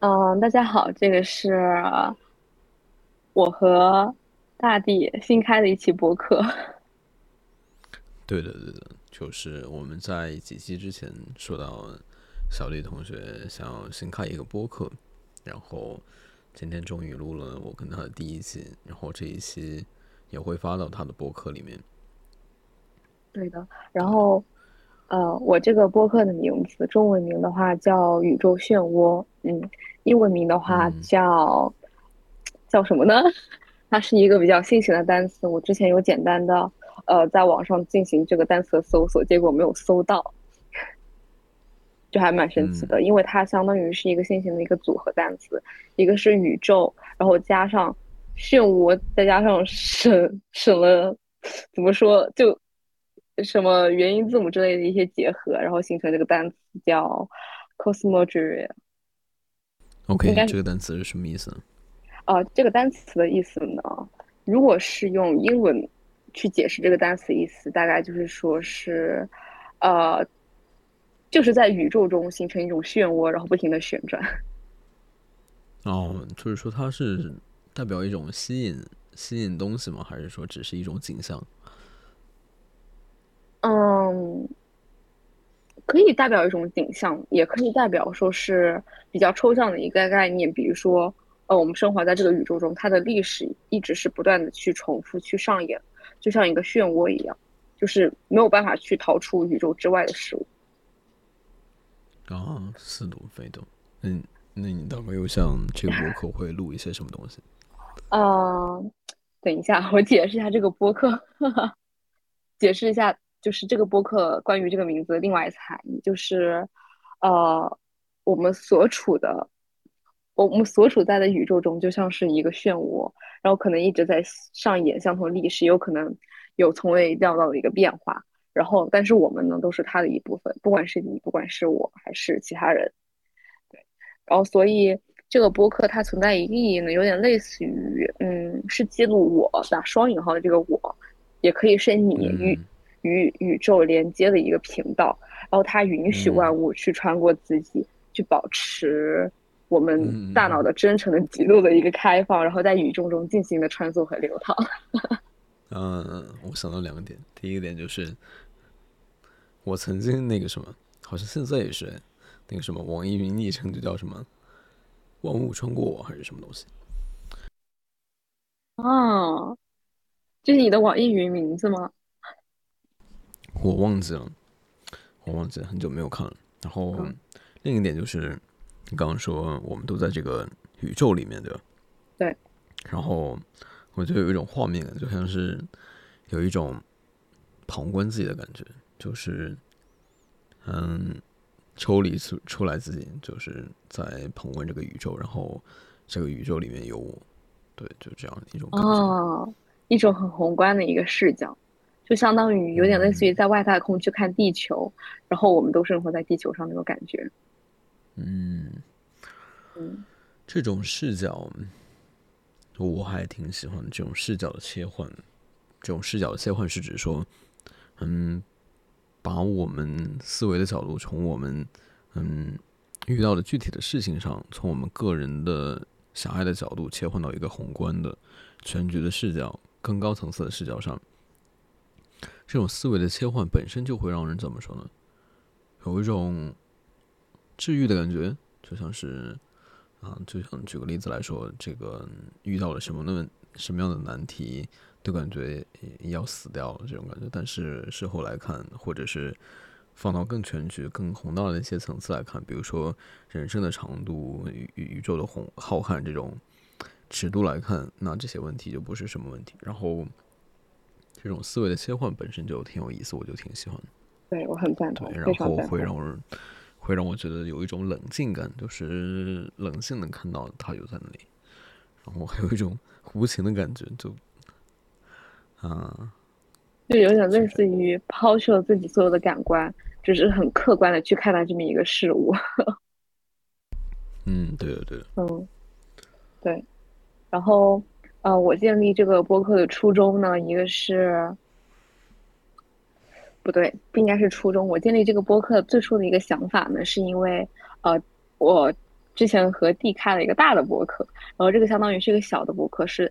嗯，大家好，这个是我和大地新开的一期播客。对的，对的，就是我们在几期之前说到小丽同学想要新开一个播客，然后今天终于录了我跟他的第一期，然后这一期也会发到他的博客里面。对的，然后呃，我这个播客的名字，中文名的话叫宇宙漩涡，嗯，英文名的话嗯叫叫什么呢？它是一个比较新型的单词，我之前有简单的呃在网上进行这个单词的搜索，结果没有搜到，就还蛮神奇嗯的，因为它相当于是一个新型的一个组合单词，一个是宇宙，然后加上漩涡，再加上省省了怎么说就什么元音字母之类的一些结合，然后形成这个单词叫 cosmology。应 OK，这个单词是什么意思呢？啊，这个单词的意思呢，如果是用英文去解释这个单词意思，大概就是说是，呃，就是在宇宙中形成一种漩涡，然后不停的旋转。哦，就是说它是代表一种吸引吸引东西吗？还是说只是一种景象？嗯，可以代表一种景象，也可以代表说是比较抽象的一个概念，比如说，呃，我们生活在这个宇宙中，它的历史一直是不断的去重复、去上演，就像一个漩涡一样，就是没有办法去逃出宇宙之外的事物。啊，似懂非懂。嗯，那你大概又像这个博客会录一些什么东西？啊，等一下，我解释一下这个播客，解释一下，就是这个播客关于这个名字的另外一层含义，就是呃，我们所处的，我们所处在的宇宙中就像是一个漩涡，然后可能一直在上演相同历史，有可能有从未料到的一个变化，然后但是我们呢都是它的一部分，不管是你，不管是我还是其他人。对然后所以这个播客它存在一个意义呢，有点类似于，嗯，是记录我打双引号的这个我，也可以是你与与宇宙连接的一个频道。然后它允许万嗯物去穿过自己，去保持我们嗯大脑的真诚的极度的一个开放，然后在宇宙中进行的穿梭和流淌。嗯，我想到两个点，第一个点就是我曾经那个什么，好像现在也是那个什么网易云昵称就叫什么“万物穿过我”还是什么东西。啊，这是你的网易云名字吗？我忘记了，我忘记了，很久没有看了。然后嗯另一点就是，你刚刚说我们都在这个宇宙里面，对吧？对。然后我就有一种画面感，就像是有一种旁观自己的感觉，就是嗯，抽离出出来自己，就是在旁观这个宇宙，然后这个宇宙里面有我，对，就这样一种感觉。哦，一种很宏观的一个视角，就相当于有点类似于在外太空去看地球，然后我们都生活在地球上那种感觉。嗯。嗯这种视角，我还挺喜欢这种视角的切换。这种视角的切换是指说，嗯，把我们思维的角度从我们嗯遇到的具体的事情上，从我们个人的狭隘的角度切换到一个宏观的全局的视角、更高层次的视角上。这种思维的切换本身就会让人怎么说呢？有一种治愈的感觉，就像是。啊，就像举个例子来说，这个遇到了什么的什么样的难题，都感觉要死掉了这种感觉。但是事后来看，或者是放到更全局、更宏大的一些层次来看，比如说人生的长度、宇宇宙的宏浩瀚这种尺度来看，那这些问题就不是什么问题。然后这种思维的切换本身就挺有意思，我就挺喜欢的。对，我很赞同，对，然后。会让人会让我觉得有一种冷静感，就是冷静能看到他就在那里，然后还有一种 无情的感觉，就啊，就有点类似于抛去了自己所有的感官，只是很客观的去看待这么一个事物。嗯，对的对的，嗯，对。然后，呃，我建立这个播客的初衷呢，一个是不对，不应该是初衷。我建立这个播客最初的一个想法呢，是因为呃，我之前和 D 开了一个大的播客，然后这个相当于是一个小的播客，是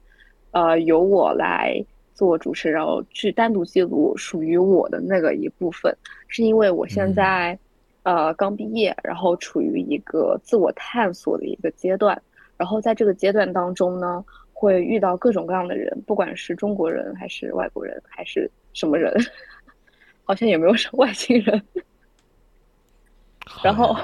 呃由我来做主持，然后去单独记录属于我的那个一部分，是因为我现在呃刚毕业，然后处于一个自我探索的一个阶段，然后在这个阶段当中呢，会遇到各种各样的人，不管是中国人还是外国人还是什么人，好像也没有什么外星人。然后，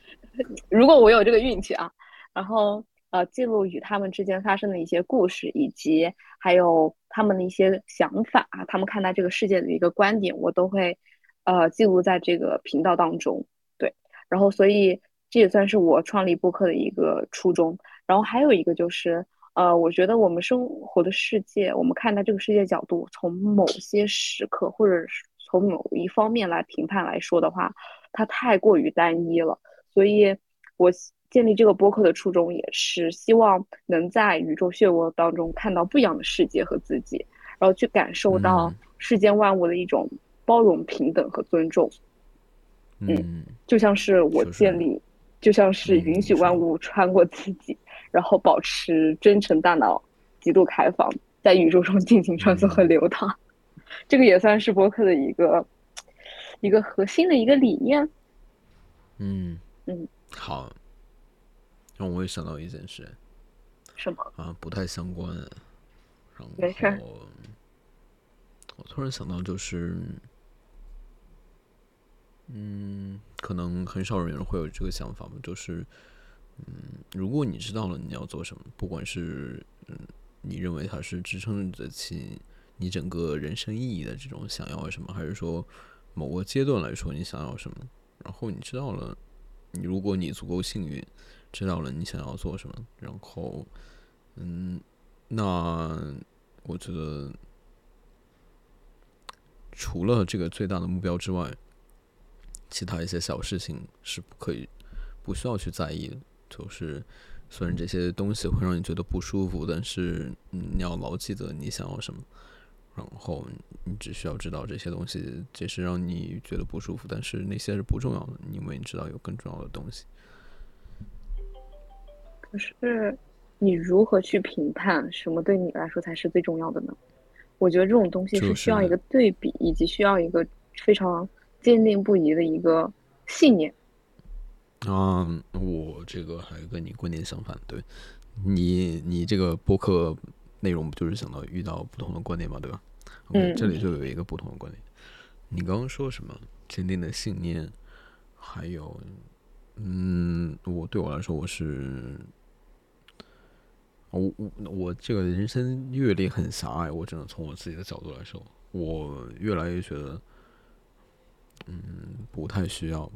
如果我有这个运气啊，然后呃，记录与他们之间发生的一些故事，以及还有他们的一些想法啊，他们看待这个世界的一个观点，我都会呃记录在这个频道当中。对，然后所以这也算是我创立播客的一个初衷。然后还有一个就是，呃，我觉得我们生活的世界，我们看待这个世界角度，从某些时刻或者是从某一方面来评判来说的话。它太过于单一了，所以我建立这个播客的初衷也是希望能在宇宙漩涡当中看到不一样的世界和自己，然后去感受到世间万物的一种包容、平等和尊重。嗯，就像是我建立，就像是允许万物穿过自己，然后保持真诚大脑，极度开放，在宇宙中尽情穿梭和流淌。这个也算是播客的一个。一个核心的一个理念。嗯嗯，好，让我也想到一件事。什么？啊，不太相关。没事。我突然想到，就是，嗯，可能很少人会有这个想法吧，就是，嗯，如果你知道了你要做什么，不管是嗯，你认为它是支撑得起你整个人生意义的这种想要什么，还是说？某个阶段来说，你想要什么？然后你知道了，你如果你足够幸运，知道了你想要做什么，然后，嗯，那我觉得除了这个最大的目标之外，其他一些小事情是不可以、不需要去在意的。就是虽然这些东西会让你觉得不舒服，但是你要牢记得你想要什么。然后你只需要知道这些东西，这是让你觉得不舒服，但是那些是不重要的，因为你知道有更重要的东西。可是，你如何去评判什么对你来说才是最重要的呢？我觉得这种东西是需要一个对比，以及需要一个非常坚定不移的一个信念。啊，我这个还跟你观点相反，对你，你这个播客。内容不就是想到遇到不同的观点嘛，对吧？嗯，这里就有一个不同的观点。你刚刚说什么？坚定的信念，还有，嗯，我对我来说，我是，我我我这个人生阅历很狭隘，我只能从我自己的角度来说，我越来越觉得，嗯，不太需要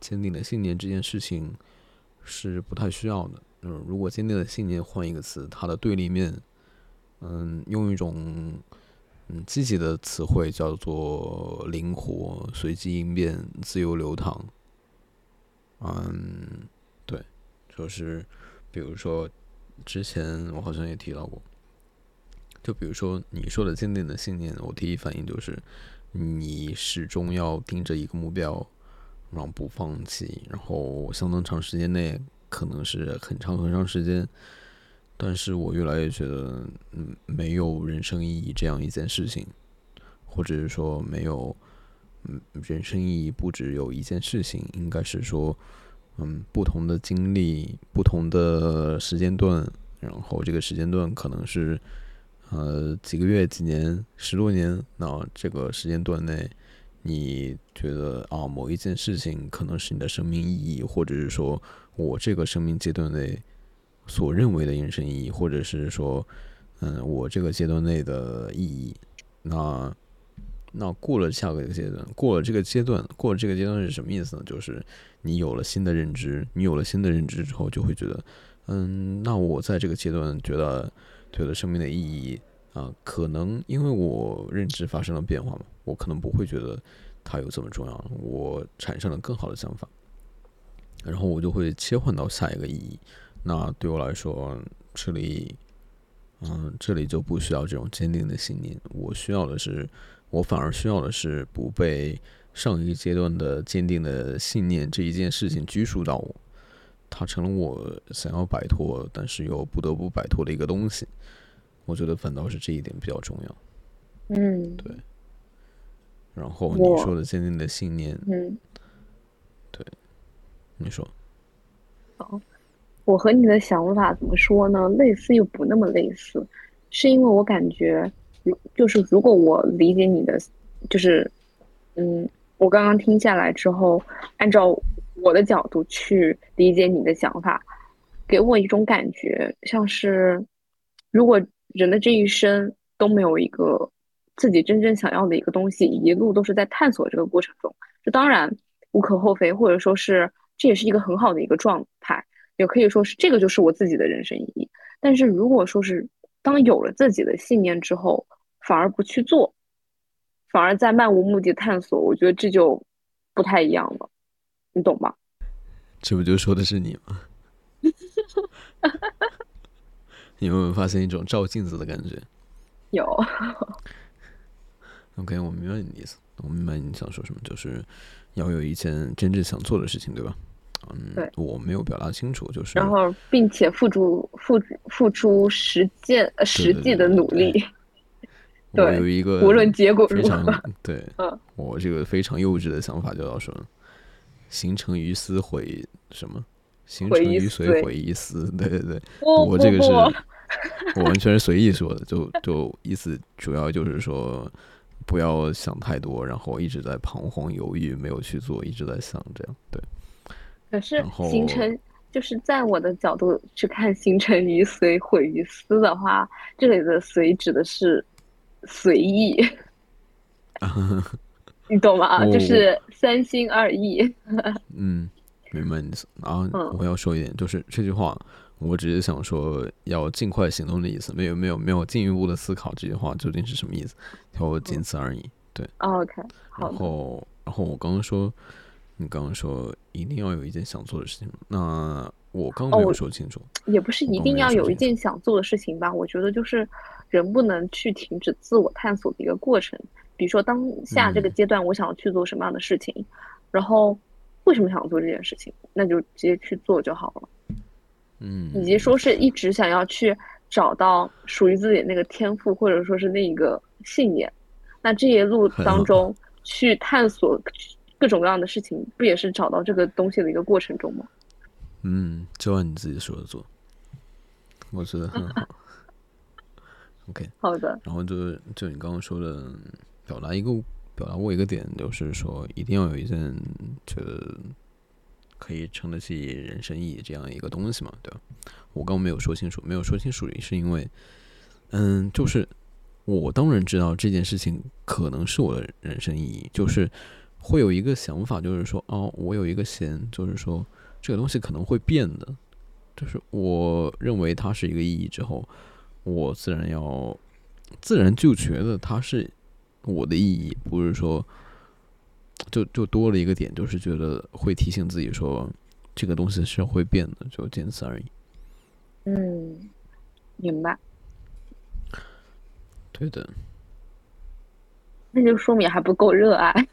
坚定的信念这件事情是不太需要的。嗯，如果坚定的信念换一个词，它的对立面。嗯，用一种嗯积极的词汇叫做灵活、随机应变、自由流淌。嗯，对，就是比如说之前我好像也提到过，就比如说你说的坚定的信念，我第一反应就是你始终要盯着一个目标，然后不放弃，然后相当长时间内，可能是很长很长时间。但是我越来越觉得，嗯，没有人生意义这样一件事情，或者是说没有，嗯，人生意义不只有一件事情，应该是说，嗯，不同的经历，不同的时间段，然后这个时间段可能是，呃，几个月、几年、十多年，那这个时间段内，你觉得啊，某一件事情可能是你的生命意义，或者是说我这个生命阶段内。所认为的人生意义，或者是说，嗯，我这个阶段内的意义，那那过了下个阶段，过了这个阶段，过了这个阶段是什么意思呢？就是你有了新的认知，你有了新的认知之后，就会觉得，嗯，那我在这个阶段觉得觉得生命的意义啊，可能因为我认知发生了变化嘛，我可能不会觉得它有这么重要，我产生了更好的想法，然后我就会切换到下一个意义。那对我来说，这里，嗯，这里就不需要这种坚定的信念。我需要的是，我反而需要的是不被上一个阶段的坚定的信念这一件事情拘束到我。它成了我想要摆脱，但是又不得不摆脱的一个东西。我觉得反倒是这一点比较重要。嗯，对。然后你说的坚定的信念，嗯，对，你说。哦，我和你的想法怎么说呢？类似又不那么类似，是因为我感觉，如就是如果我理解你的，就是，嗯，我刚刚听下来之后，按照我的角度去理解你的想法，给我一种感觉，像是，如果人的这一生都没有一个。自己真正想要的一个东西，一路都是在探索这个过程中，这当然无可厚非，或者说是这也是一个很好的一个状态，也可以说是这个就是我自己的人生意义。但是如果说是当有了自己的信念之后，反而不去做，反而在漫无目的探索，我觉得这就不太一样了，你懂吗？这不就说的是你吗？你有没有发现一种照镜子的感觉？有。OK，我明白你的意思，我明白你想说什么，就是要有一件真正想做的事情，对吧？嗯，对，我没有表达清楚，就是然后并且付出付付出实践呃实际的努力。我有一个无论结果如何，对，嗯，我这个非常幼稚的想法就要说，形成于思毁什么？形成于随毁于思，对对对，我这个是，我完全是随意说的，就就意思主要就是说。不要想太多，然后一直在彷徨犹豫，没有去做，一直在想这样对。可是形成就是在我的角度去看，形成于随毁于思的话，这里的随指的是随意，你懂吗？就是三心二意。嗯，明白你意思。然后我要说一点，就是这句话。我只是想说，要尽快行动的意思，没有没有没有进一步的思考这句话究竟是什么意思，就仅此而已。对，OK。然后，然后我刚刚说，你刚刚说一定要有一件想做的事情，那我刚刚没有说清楚，也不是一定要有一件想做的事情吧？我觉得就是人不能去停止自我探索的一个过程。比如说当下这个阶段，我想要去做什么样的事情，然后为什么想做这件事情，那就直接去做就好了。嗯，以及说是一直想要去找到属于自己那个天赋，或者说是那一个信念，那这一路当中去探索各种各样的事情，不也是找到这个东西的一个过程中吗？嗯，就按你自己说的做，我觉得很好。OK，好的。然后就就你刚刚说的，表达一个表达过一个点，就是说一定要有一件觉得。可以撑得起人生意义这样一个东西嘛？对吧？我刚没有说清楚，没有说清楚，是因为，嗯，就是我当然知道这件事情可能是我的人生意义，就是会有一个想法，就是说，哦，我有一个弦，就是说这个东西可能会变的，就是我认为它是一个意义之后，我自然要自然就觉得它是我的意义，不是说。就就多了一个点，就是觉得会提醒自己说，这个东西是会变的，就仅此而已。嗯，明白。对的。那就说明还不够热爱。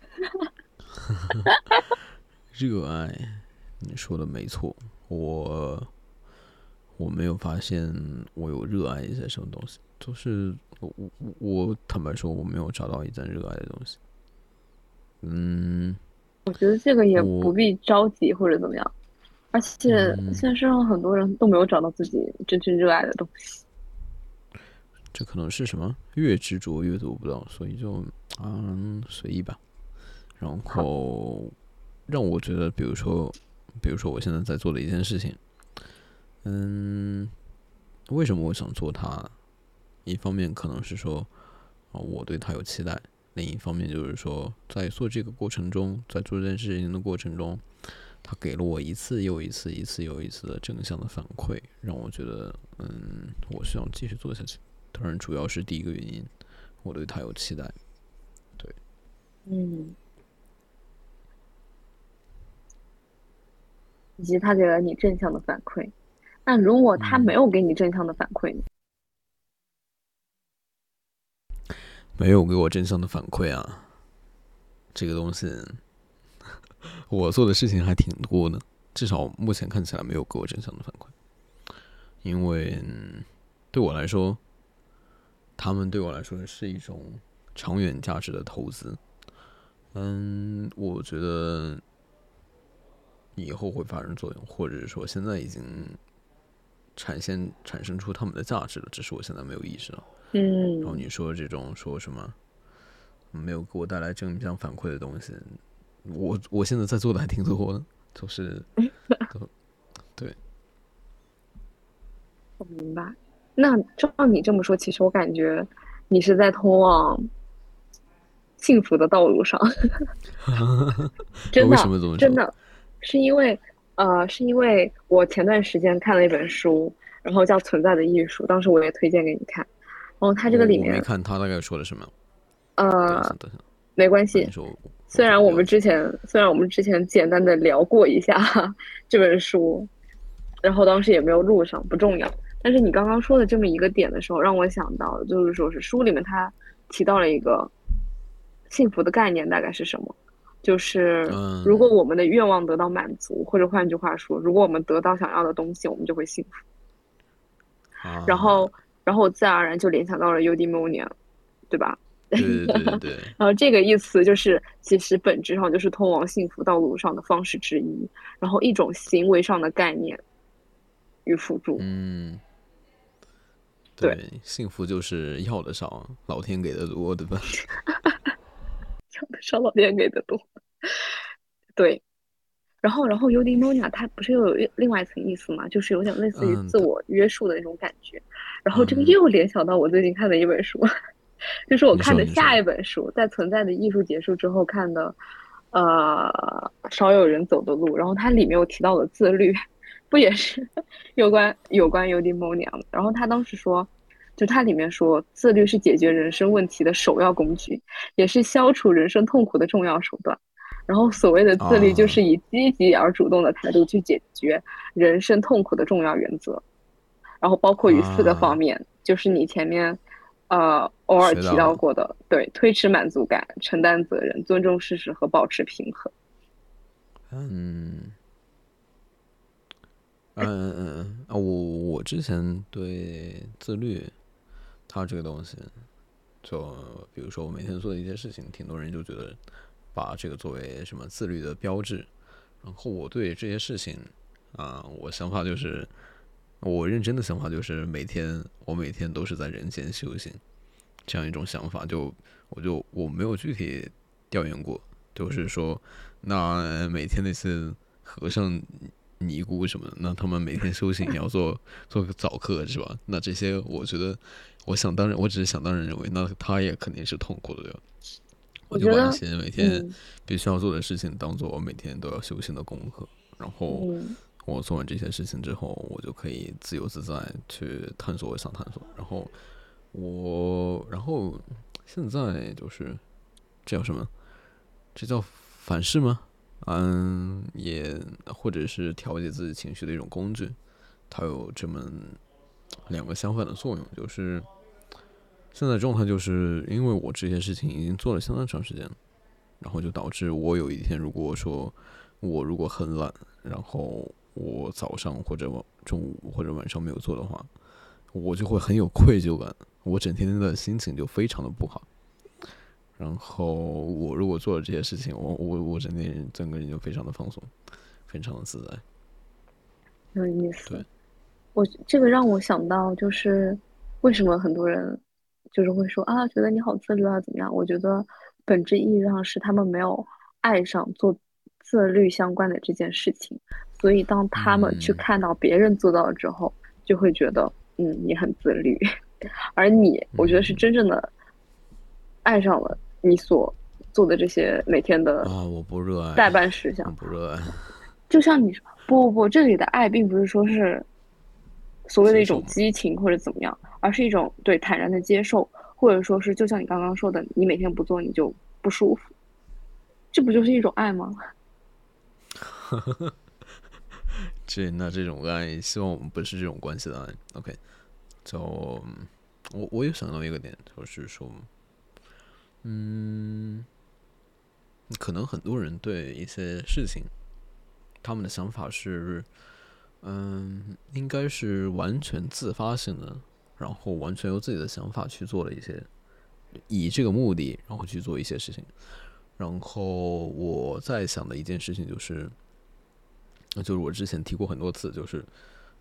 热爱，你说的没错。我我没有发现我有热爱一些什么东西，就是我我我坦白说，我没有找到一件热爱的东西。嗯，我觉得这个也不必着急或者怎么样，而且现在世上很多人都没有找到自己真正热爱的东西。这可能是什么？越执着越得不到，所以就嗯随意吧。然后让我觉得，比如说，比如说我现在在做的一件事情，嗯，为什么我想做它？一方面可能是说，啊，我对它有期待。另一方面就是说，在做这个过程中，在做这件事情的过程中，他给了我一次又一次、一次又一次的正向的反馈，让我觉得，嗯，我需要继续做下去。当然，主要是第一个原因，我对他有期待。对，嗯，以及他给了你正向的反馈。那如果他没有给你正向的反馈呢？没有给我正向的反馈啊，这个东西，我做的事情还挺多的，至少目前看起来没有给我正向的反馈，因为对我来说，他们对我来说是一种长远价值的投资。嗯，我觉得以后会发生作用，或者是说现在已经产现产生出他们的价值了，只是我现在没有意识到。嗯，然后你说这种说什么没有给我带来正向反馈的东西，我我现在在做的还挺多的。就是，对，我明白。那照你这么说，其实我感觉你是在通往幸福的道路上。真的，真的，是因为呃，是因为我前段时间看了一本书，然后叫《存在的艺术》，当时我也推荐给你看。然后它这个里面，没看他大概说的什么。呃，没关系。虽然我们之前虽然我们之前简单的聊过一下这本书，然后当时也没有录上，不重要。但是你刚刚说的这么一个点的时候，让我想到就是说是书里面他提到了一个幸福的概念，大概是什么？就是如果我们的愿望得到满足，或者换句话说，如果我们得到想要的东西，我们就会幸福。然后，然后我自然而然就联想到了 eudaimonia，对吧？对对对对，然后这个意思就是，其实本质上就是通往幸福道路上的方式之一，然后一种行为上的概念与辅助。嗯，对，幸福就是要的少，老天给的多，对吧？要的少，老天给的多。对，然后，然后 eudaimonia 它不是又有另外一层意思嘛？就是有点类似于自我约束的那种感觉。然后这个又联想到我最近看的一本书。就是我看的下一本书，在存在的艺术结束之后看的，呃，少有人走的路。然后它里面有提到了自律，不也是有关有关 eudaimonia 的？然后他当时说，就它里面说，自律是解决人生问题的首要工具，也是消除人生痛苦的重要手段。然后所谓的自律，就是以积极而主动的态度去解决人生痛苦的重要原则。然后包括于四个方面，就是你前面。呃，偶尔提到过的，对，推迟满足感、承担责任、尊重事实和保持平衡。嗯，嗯嗯嗯啊，我我之前对自律，它这个东西，就比如说我每天做的一些事情，挺多人就觉得把这个作为什么自律的标志。然后我对这些事情啊，我想法就是。我认真的想法就是每天，我每天都是在人间修行，这样一种想法。就我就我没有具体调研过，就是说，那每天那些和尚、尼姑什么的，那他们每天修行也要做做个早课是吧？那这些我觉得，我想当然，我只是想当然认为，那他也肯定是痛苦的，对吧？我就把那些每天必须要做的事情当做我每天都要修行的功课，然后。我做完这些事情之后，我就可以自由自在去探索我想探索。然后我，然后现在就是这叫什么？这叫反噬吗？嗯，也或者是调节自己情绪的一种工具。它有这么两个相反的作用，就是现在状态就是因为我这些事情已经做了相当长时间，然后就导致我有一天如果说我如果很懒，然后。我早上或者晚中午或者晚上没有做的话，我就会很有愧疚感，我整天的心情就非常的不好。然后我如果做了这些事情，我我我整天整个人就非常的放松，非常的自在。有意思。对，我这个让我想到就是为什么很多人就是会说啊，觉得你好自律啊，怎么样？我觉得本质意义上是他们没有爱上做自律相关的这件事情。所以，当他们去看到别人做到了之后，就会觉得，嗯，你很自律。而你，我觉得是真正的爱上了你所做的这些每天的啊，我不热爱代办事项，不热爱。就像你说，不不不，这里的爱并不是说是所谓的一种激情或者怎么样，而是一种对坦然的接受，或者说是就像你刚刚说的，你每天不做你就不舒服，这不就是一种爱吗？这那这种爱，希望我们不是这种关系的爱。OK，就我我有想到一个点，就是说，嗯，可能很多人对一些事情，他们的想法是，嗯，应该是完全自发性的，然后完全由自己的想法去做了一些，以这个目的，然后去做一些事情。然后我在想的一件事情就是，就是我之前提过很多次，就是，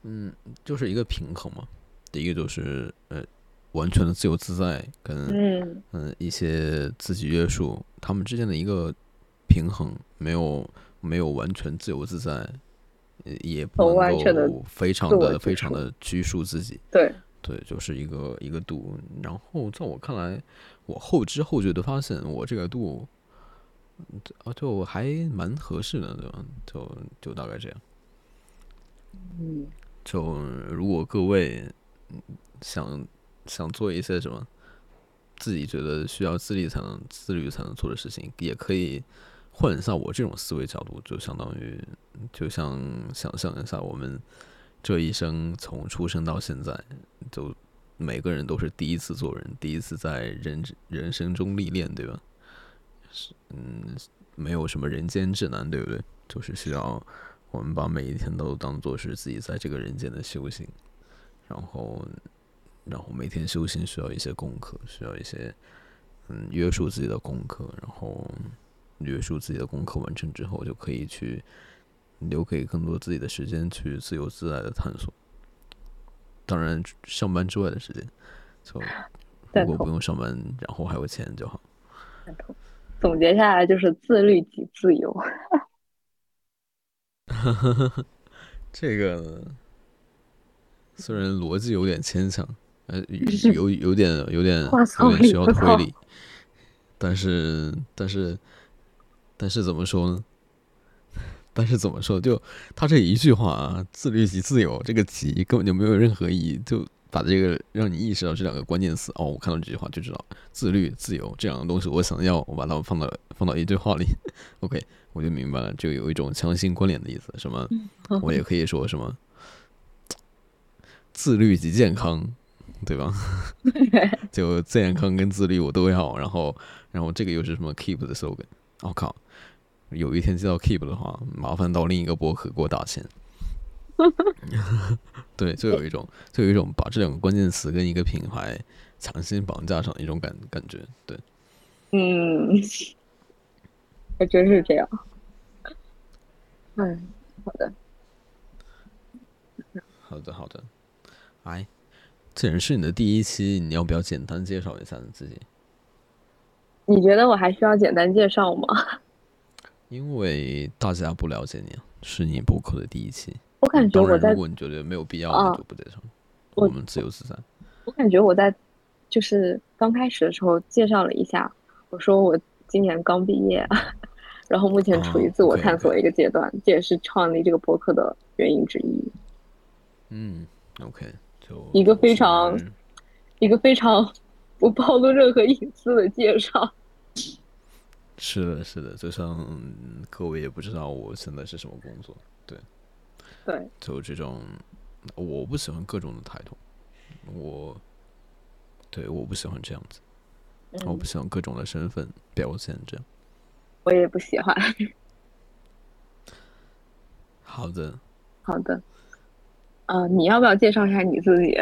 嗯，就是一个平衡嘛。第一个就是呃，完全的自由自在跟嗯嗯一些自己约束，他们之间的一个平衡，没有没有完全自由自在，也不能够非常的非常的拘束自己。对对，就是一个一个度。然后在我看来，我后知后觉的发现，我这个度。啊，就还蛮合适的，对吧？就就大概这样。嗯，就如果各位想想做一些什么自己觉得需要自律才能自律才能做的事情，也可以换一下我这种思维角度，就相当于就像想象一下，我们这一生从出生到现在，就每个人都是第一次做人，第一次在人人生中历练，对吧？是，嗯，没有什么人间指南，对不对？就是需要我们把每一天都当做是自己在这个人间的修行，然后，然后每天修行需要一些功课，需要一些嗯约束自己的功课，然后约束自己的功课完成之后，就可以去留给更多自己的时间去自由自在的探索。当然，上班之外的时间，就 如果不用上班，然后还有钱就好。总结下来就是自律即自由。这个虽然逻辑有点牵强，呃，有有点有点有点需要推理，但是但是但是怎么说呢？但是怎么说？就他这一句话啊，“自律即自由”，这个“即”根本就没有任何意义，就。把这个让你意识到这两个关键词哦，我看到这句话就知道自律、自由这两个东西，我想要我把它们放到放到一句话里，OK，我就明白了，就有一种强行关联的意思。什么？我也可以说什么自律及健康，对吧？就健康跟自律我都要，然后然后这个又是什么 Keep 的 slogan？我靠，有一天接到 Keep 的话，麻烦到另一个博客给我打钱。对，就有一种，就有一种把这两个关键词跟一个品牌强行绑架上的一种感感觉。对，嗯，还真是这样。嗯，好的，好的，好的。哎，既然是你的第一期，你要不要简单介绍一下你自己？你觉得我还需要简单介绍吗？因为大家不了解你，是你播客的第一期。我感觉我在，如果你觉得没有必要，那就不介绍。我们自由自在。我感觉我在，就是刚开始的时候介绍了一下，我说我今年刚毕业，然后目前处于自我探索一个阶段，这也是创立这个播客的原因之一。嗯，OK，就一个非常，一个非常不暴露任何隐私的介绍。是的，是的，就像各位也不知道我现在是什么工作，对。对，就这种，我不喜欢各种的态度，我，对，我不喜欢这样子，我不喜欢各种的身份表现这样。我也不喜欢。好的，好的，啊，你要不要介绍一下你自己？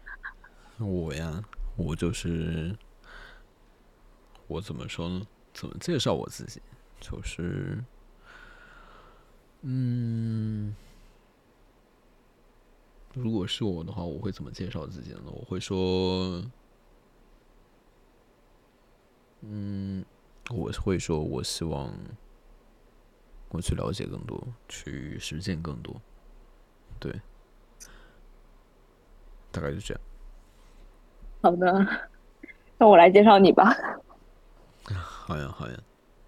我呀，我就是，我怎么说呢？怎么介绍我自己？就是，嗯。如果是我的话，我会怎么介绍自己呢？我会说，嗯，我会说，我希望我去了解更多，去实践更多，对，大概就这样。好的，那我来介绍你吧。好呀，好呀。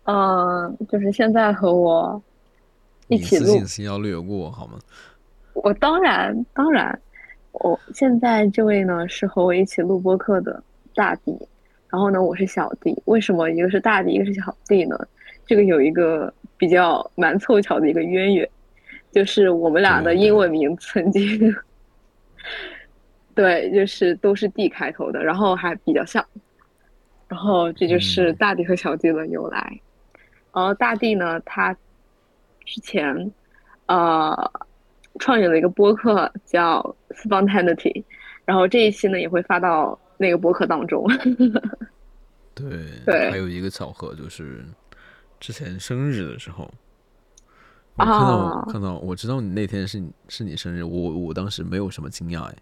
嗯，就是现在和我一起录，信息要略过好吗？我当然当然，我现在这位呢是和我一起录播客的大弟，然后呢我是小弟。为什么一个是大弟，一个是小弟呢？这个有一个比较蛮凑巧的一个渊源，就是我们俩的英文名曾经，对，就是都是 D 开头的，然后还比较像，然后这就是大地和小弟的由来。然后大地呢，他之前。呃创立了一个播客叫 Spontaneity，然后这一期呢也会发到那个播客当中。对，对还有一个巧合就是之前生日的时候，我看到、啊看到，我知道你那天是你是你生日，我我当时没有什么惊讶哎，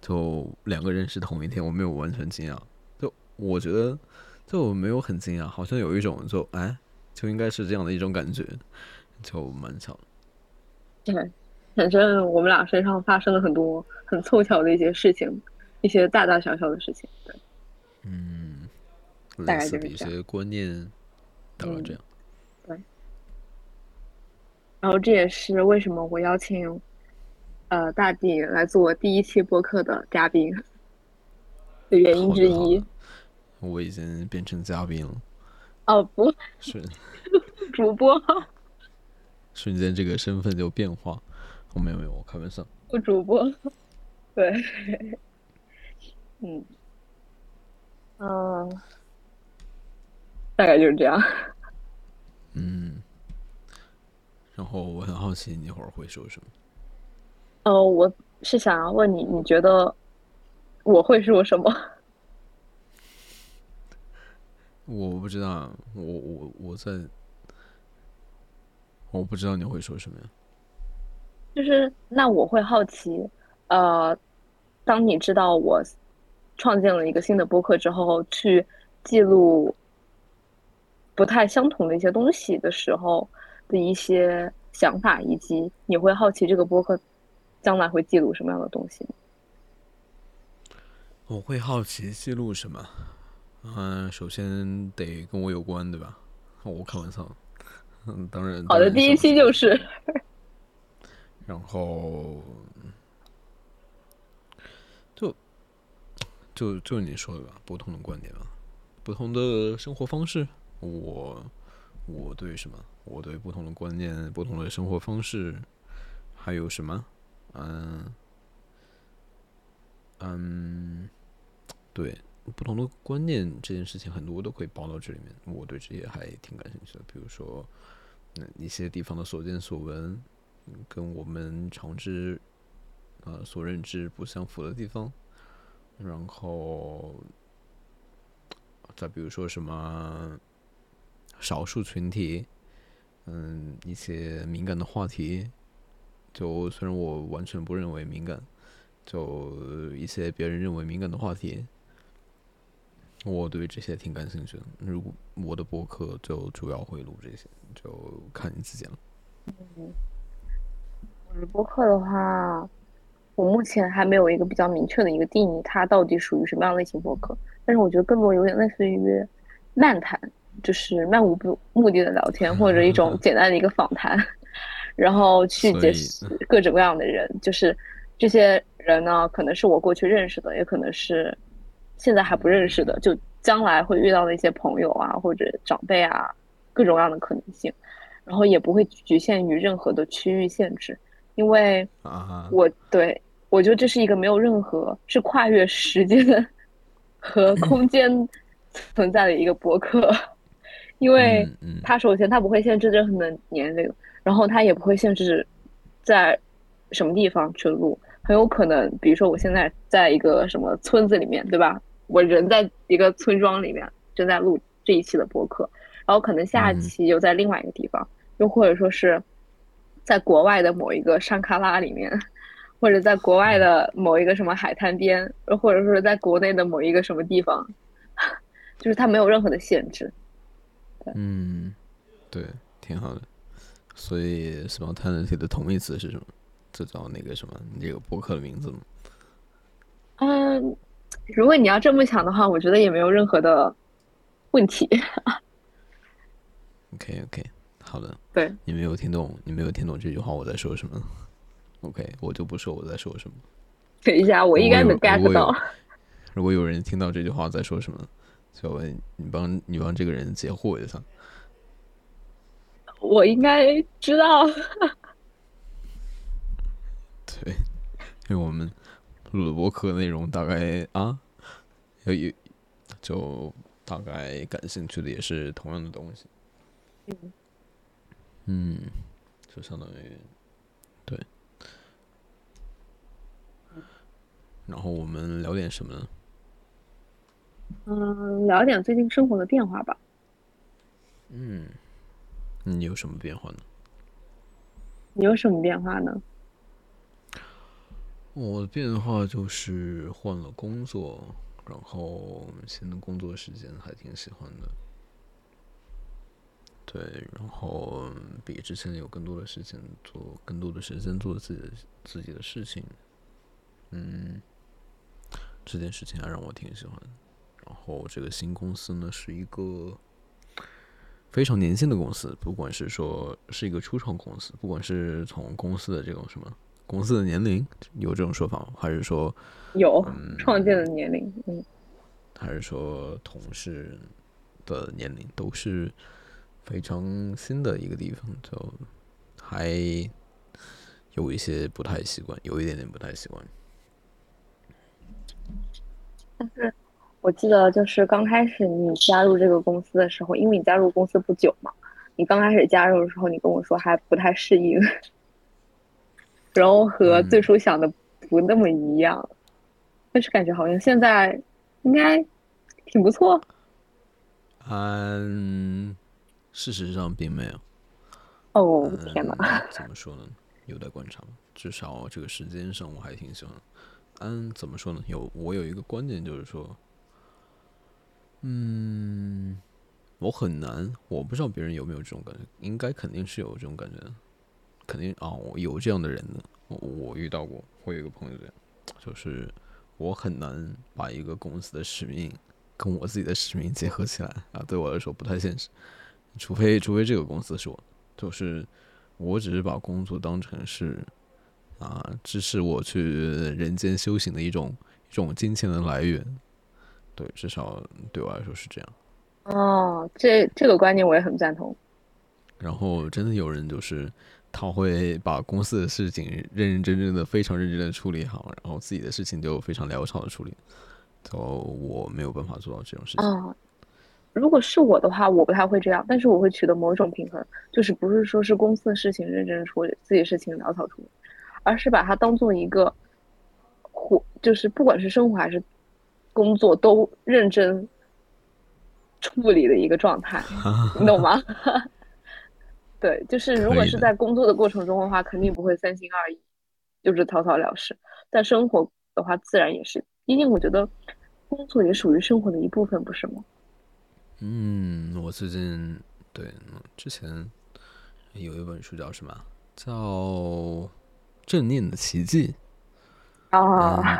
就两个人是同一天，我没有完全惊讶，就我觉得就我没有很惊讶，好像有一种就哎就应该是这样的一种感觉，就蛮巧。对，反正我们俩身上发生了很多很凑巧的一些事情，一些大大小小的事情。对，大类似概就是这样的一些观念，大概嗯这样。对然后这也是为什么我邀请呃大地来做第一期播客的嘉宾的原因之一。我已经变成嘉宾了，哦，不，是 主播，瞬间这个身份就变化。哦，没有没有，我开玩笑。我主播，对，嗯，嗯，大概就是这样。嗯，然后我很好奇你一会儿会说什么。呃，我是想要问你，你觉得我会说什么？我不知道，我我我在，我不知道你会说什么呀？就是那我会好奇，呃，当你知道我创建了一个新的播客之后，去记录不太相同的一些东西的时候的一些想法，以及你会好奇这个播客将来会记录什么样的东西吗？我会好奇记录什么？嗯、首先得跟我有关，对吧？我开玩笑。嗯，当然。好的，第一期就是，然后就就就你说的吧，不同的观点吧，不同的生活方式。我我对什么？我对不同的观念、不同的生活方式，还有什么？嗯嗯，对，不同的观念这件事情，很多都可以包到这里面。我对这些还挺感兴趣的，比如说，嗯，一些地方的所见所闻，跟我们常知呃所认知不相符的地方，然后再比如说什么少数群体，嗯，一些敏感的话题，就虽然我完全不认为敏感，就一些别人认为敏感的话题，我对这些挺感兴趣的。如果我的博客就主要会录这些，就看你自己了。我的播客的话，我目前还没有一个比较明确的一个定义，它到底属于什么样类型博客。但是我觉得更多有点类似于漫谈，就是漫无不目的的聊天，或者一种 简单的一个访谈，然后去所以结识各种各样的人。就是这些人呢，可能是我过去认识的，也可能是现在还不认识的，就将来会遇到的一些朋友啊，或者长辈啊，各种各样的可能性。然后也不会局限于任何的区域限制，因为啊，我对我觉得这是一个没有任何是跨越时间和 空间存在的一个博客，因为它首先它不会限制任何的年龄，然后它也不会限制在什么地方去录，很有可能，比如说我现在在一个什么村子里面，对吧？我人在一个村庄里面正在录这一期的播客，然后可能下一期又在另外一个地方，又或者说是在国外的某一个山卡拉里面，或者在国外的某一个什么海滩边，又或者说是在国内的某一个什么地方，就是它没有任何的限制。嗯，对，挺好的。所以 spontaneity 的同义词是什么？这叫那个什么？你这个博客的名字吗？嗯，如果你要这么想的话，我觉得也没有任何的问题。OK OK，好的。对，你没有听懂，你没有听懂这句话我在说什么？OK，我就不说我在说什么。等一下，我应该能 get 到。如果有人听到这句话在说什么，小文你帮你帮这个人解惑一下。我应该知道。对，因为我们录的播客内容大概啊，有有就大概感兴趣的也是同样的东西。嗯，就相当于对。然后我们聊点什么呢？嗯，聊点最近生活的变化吧。嗯，你有什么变化呢？你有什么变化呢？我的变化就是换了工作，然后现在工作时间还挺喜欢的。对，然后比之前有更多的时间做，更多的时间做自己的自己的事情。嗯，这件事情还让我挺喜欢。然后这个新公司呢，是一个非常年轻的公司，不管是说是一个初创公司，不管是从公司的这种什么公司的年龄有这种说法吗？还是说有创建的年龄？嗯，还是说同事的年龄都是非常新的一个地方，就还有一些不太习惯，有一点点不太习惯。但是。我记得就是刚开始你加入这个公司的时候，因为你加入公司不久嘛，你刚开始加入的时候，你跟我说还不太适应，然后和最初想的不那么一样，但是感觉好像现在应该挺不错。嗯，事实上并没有。哦天哪！怎么说呢？有待观察。至少这个时间上我还挺喜欢。嗯，怎么说呢？有我有一个观点就是说。嗯，我很难，我不知道别人有没有这种感觉，应该肯定是有这种感觉，肯定啊，我有这样的人的，我我遇到过，我有一个朋友这样，就是我很难把一个公司的使命跟我自己的使命结合起来啊，对我来说不太现实，除非除非这个公司是我，就是我只是把工作当成是啊支持我去人间修行的一种一种金钱的来源。对，至少对我来说是这样。哦，这这个观念我也很赞同。然后，真的有人就是他会把公司的事情认认真真的、非常认真的处理好，然后自己的事情就非常潦草的处理。就我没有办法做到这种事情。啊，如果是我的话，我不太会这样，但是我会取得某一种平衡，就是不是说是公司的事情认真处理，自己事情潦草处理，而是把它当做一个活，就是不管是生活还是。工作都认真处理的一个状态，你懂吗？对，就是如果是在工作的过程中的话，肯定不会三心二意，就是草草了事。但生活的话，自然也是，毕竟我觉得工作也属于生活的一部分，不是吗？嗯，我最近对之前有一本书叫什么？叫《正念的奇迹》。啊，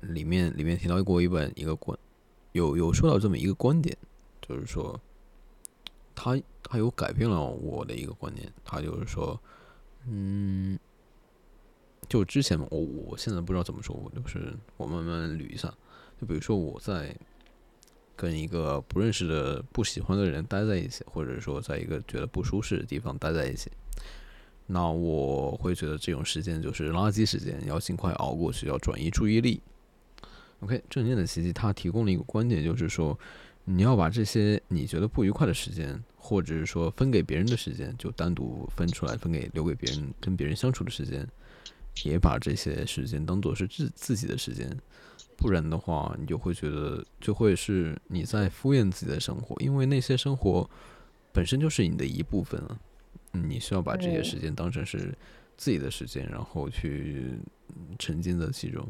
里面里面提到过一本一个观，有有说到这么一个观点，就是说，他他有改变了我的一个观念，他就是说，嗯，就之前我我现在不知道怎么说，我就是我慢慢捋一下，就比如说我在跟一个不认识的不喜欢的人待在一起，或者说在一个觉得不舒适的地方待在一起。那我会觉得这种时间就是垃圾时间，要尽快熬过去，要转移注意力。OK，正念的奇迹，它提供了一个观点，就是说，你要把这些你觉得不愉快的时间，或者是说分给别人的时间，就单独分出来，分给留给别人跟别人相处的时间，也把这些时间当做是自自己的时间，不然的话，你就会觉得就会是你在敷衍自己的生活，因为那些生活本身就是你的一部分啊。你需要把这些时间当成是自己的时间，然后去沉浸在其中。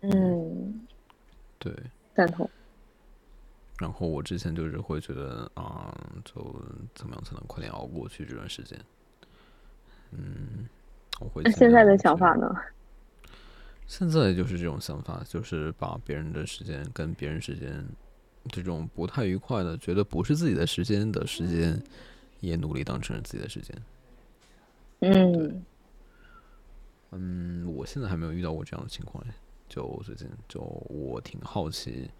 嗯，对，赞同。然后我之前就是会觉得啊，就怎么样才能快点熬过去这段时间？嗯，我会。那现在的想法呢？现在就是这种想法，就是把别人的时间跟别人时间这种不太愉快的，觉得不是自己的时间的时间。也努力当成了自己的时间。嗯，嗯，我现在还没有遇到过这样的情况就最近，就我挺好奇，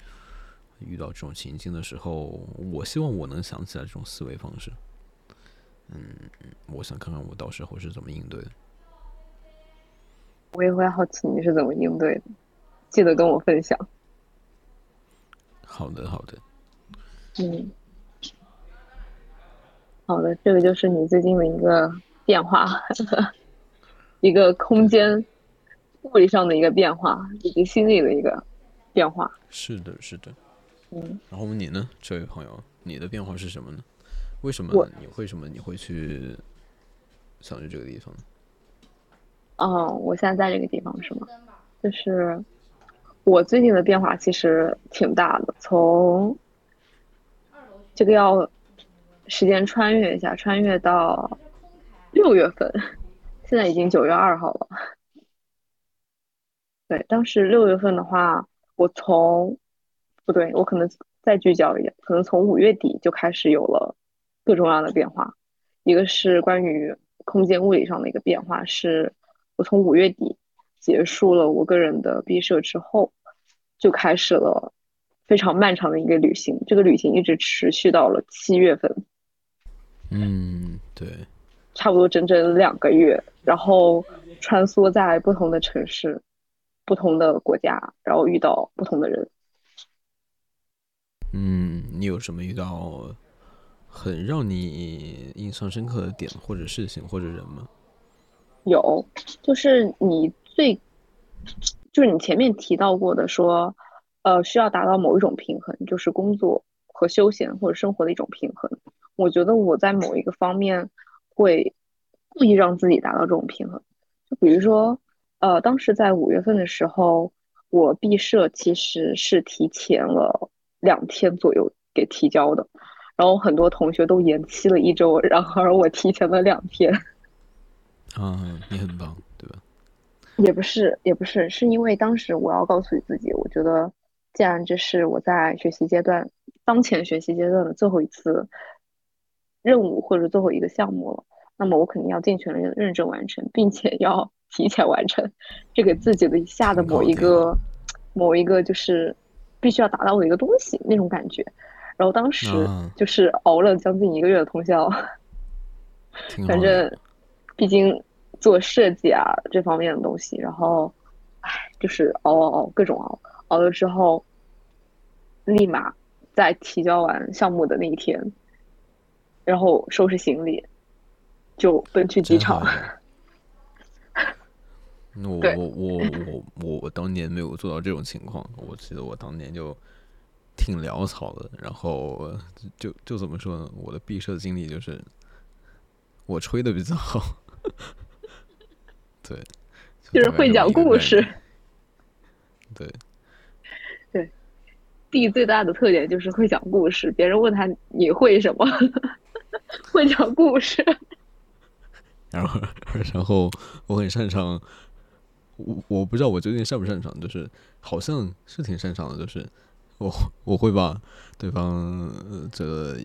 遇到这种情境的时候，我希望我能想起来这种思维方式。嗯，我想看看我到时候是怎么应对的。我也会好奇你是怎么应对的，记得跟我分享。好的，好的。嗯。好的，这个就是你最近的一个变化。一个空间物理上的一个变化，以及心理的一个变化。是的，是的。嗯，然后你呢，这位朋友，你的变化是什么呢？为什么你为什么你会去想去这个地方呢？哦，我现在在这个地方是吗？就是我最近的变化其实挺大的，从这个要时间穿越一下，穿越到六月份，现在已经九月二号了。对，当时六月份的话，我从不对，我可能再聚焦一点，可能从五月底就开始有了各种各样的变化。一个是关于空间物理上的一个变化，是我从五月底结束了我个人的毕设之后，就开始了非常漫长的一个旅行。这个旅行一直持续到了七月份，嗯，对，差不多整整两个月，然后穿梭在不同的城市、不同的国家，然后遇到不同的人。嗯，你有什么遇到很让你印象深刻的点，或者事情，或者人吗？有，就是你最，就是你前面提到过的说，呃，需要达到某一种平衡，就是工作和休闲或者生活的一种平衡。我觉得我在某一个方面会故意让自己达到这种平衡，就比如说，呃，当时在五月份的时候，我毕设其实是提前了两天左右给提交的，然后很多同学都延期了一周，然而我提前了两天。啊，你很棒，对吧？也不是，也不是，是因为当时我要告诉自己，我觉得既然这是我在学习阶段，当前学习阶段的最后一次任务或者最后一个项目了，那么我肯定要尽全力的认真完成，并且要 提前完成，这给自己的下的某一个某一个就是必须要达到的一个东西那种感觉。然后当时啊就是熬了将近一个月的通宵，反正毕竟做设计啊这方面的东西，然后唉，就是熬熬熬各种熬，熬了之后，立马在提交完项目的那一天，然后收拾行李，就奔去机场。那我对我我我我当年没有做到这种情况，我记得我当年就挺潦草的，然后就就就怎么说呢？我的毕设经历就是我吹的比较好，对，就是会讲故事。对，对，D 最大的特点就是会讲故事，别人问他你会什么，会讲故事。然后 然后我很擅长，我我不知道我究竟擅不擅长，就是好像是挺擅长的，就是我我会把对方这个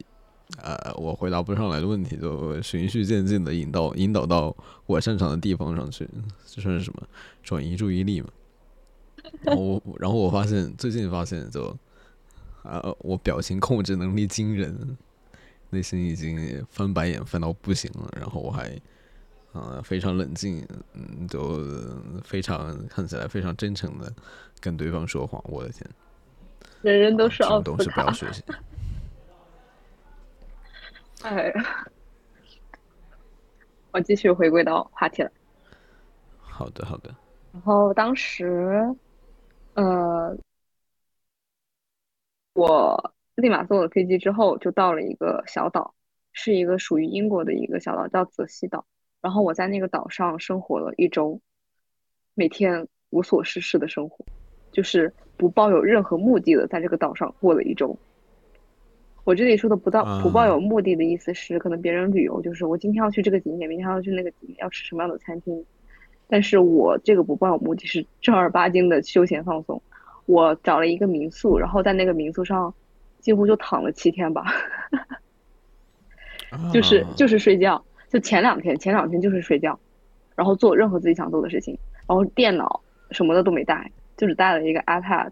呃我回答不上来的问题，就循序渐进的引导引导到我擅长的地方上去，这算是什么转移注意力嘛？然后然后我发现最近发现就啊、我表情控制能力惊人，内心已经翻白眼翻到不行了，然后我还。啊、非常冷静，嗯，都非常看起来非常真诚的跟对方说话。我的天，人人都是奥这种东斯卡。西不要学习。哎呀，我继续回归到话题了。好的，好的，然后当时，呃，我立马坐了飞机之后，就到了一个小岛，是一个属于英国的一个小岛，叫泽西岛。然后我在那个岛上生活了一周，每天无所事事的生活，就是不抱有任何目的的在这个岛上过了一周。我这里说的不到不抱有目的的意思是，可能别人旅游就是我今天要去这个景点，明天要去那个景点，要吃什么样的餐厅。但是我这个不抱有目的是正儿八经的休闲放松。我找了一个民宿，然后在那个民宿上几乎就躺了七天吧，就是啊就是睡觉，就前两天前两天就是睡觉，然后做任何自己想做的事情，然后电脑什么的都没带，就只带了一个 iPad，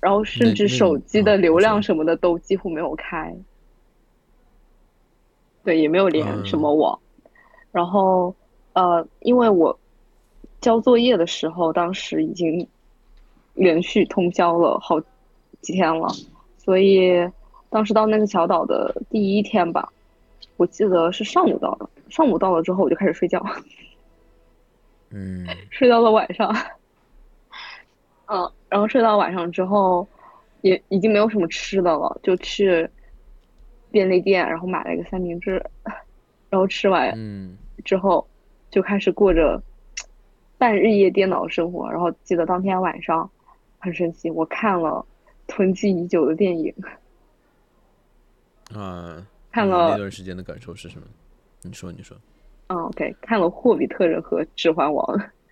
然后甚至手机的流量。什么的都几乎没有开，对，也没有连什嗯么网，然后呃，因为我交作业的时候，当时已经连续通宵了好几天了，所以当时到那个小岛的第一天吧，我记得是上午到的，上午到了之后我就开始睡觉，嗯睡到了晚上，嗯，然后睡到晚上之后，也已经没有什么吃的了，就去便利店，然后买了一个三明治，然后吃完嗯。之后就开始过着半日夜颠倒的生活。然后记得当天晚上很神奇，我看了囤积已久的电影，啊，看了你那段时间的感受是什么？你说，你说。嗯，OK，看了《霍比特人》和《指环王》，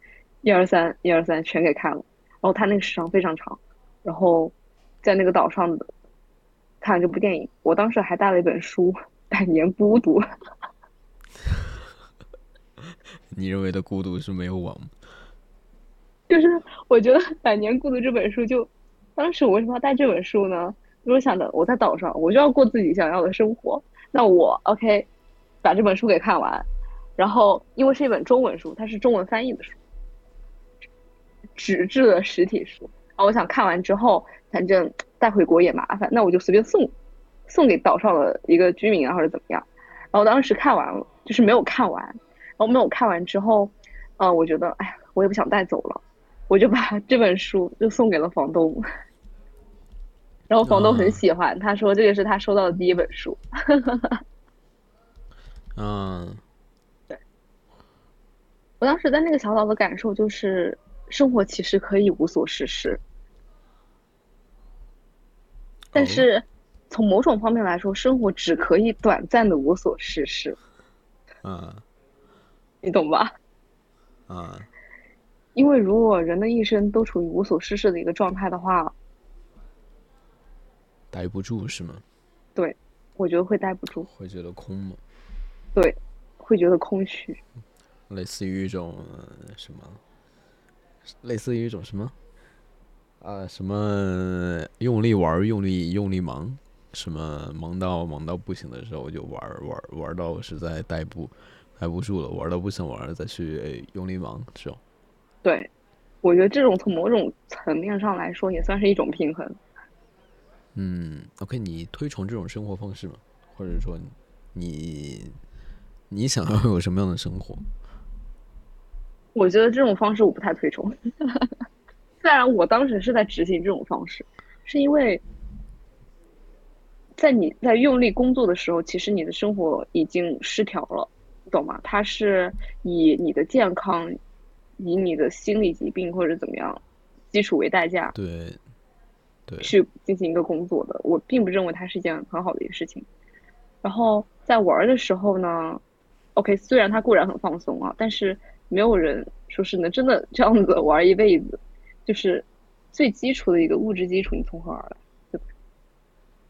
一二三，一二三全给看了。然后他那个时长非常长，然后在那个岛上看这部电影，我当时还带了一本书《百年孤独》。你认为的孤独是没有网吗？就是我觉得《百年孤独》这本书就，当时我为什么要带这本书呢？因为我想着我在岛上，我就要过自己想要的生活，那我 OK，把这本书给看完，然后因为是一本中文书，它是中文翻译的书，纸质的实体书，然后我想看完之后，反正带回国也麻烦，那我就随便送，送给岛上的一个居民啊，或者怎么样。然后当时看完了，就是没有看完，然后没有看完之后，呃，我觉得哎呀，我也不想带走了。我就把这本书就送给了房东，然后房东很喜欢，他说这个是他收到的第一本书。嗯，对，我当时在那个小岛的感受就是，生活其实可以无所事事，但哦。是从某种方面来说，生活只可以短暂的无所事事，嗯。你懂吧？嗯，因为如果人的一生都处于无所事事的一个状态的话，待不住是吗？对，我觉得会待不住，会觉得空吗？对，会觉得空虚。类似于一种呃什么？类似于一种什么？啊，什么用力玩，用力用力忙，什么忙到忙到不行的时候就玩玩玩儿到实在待不待不住了，玩到不想玩了再去哎用力忙这种。对，我觉得这种从某种层面上来说也算是一种平衡。嗯，OK，你推崇这种生活方式吗？或者说你你想要有什么样的生活？我觉得这种方式我不太推崇。虽然我当时是在执行这种方式，是因为在你在用力工作的时候，其实你的生活已经失调了，你懂吗？它是以你的健康、以你的心理疾病或者怎么样基础为代价对对，去进行一个工作的。我并不认为它是一件很好的一个事情。然后在玩儿的时候呢，OK，虽然它固然很放松啊，但是没有人说是能真的这样子玩儿一辈子，就是最基础的一个物质基础，你从何而来？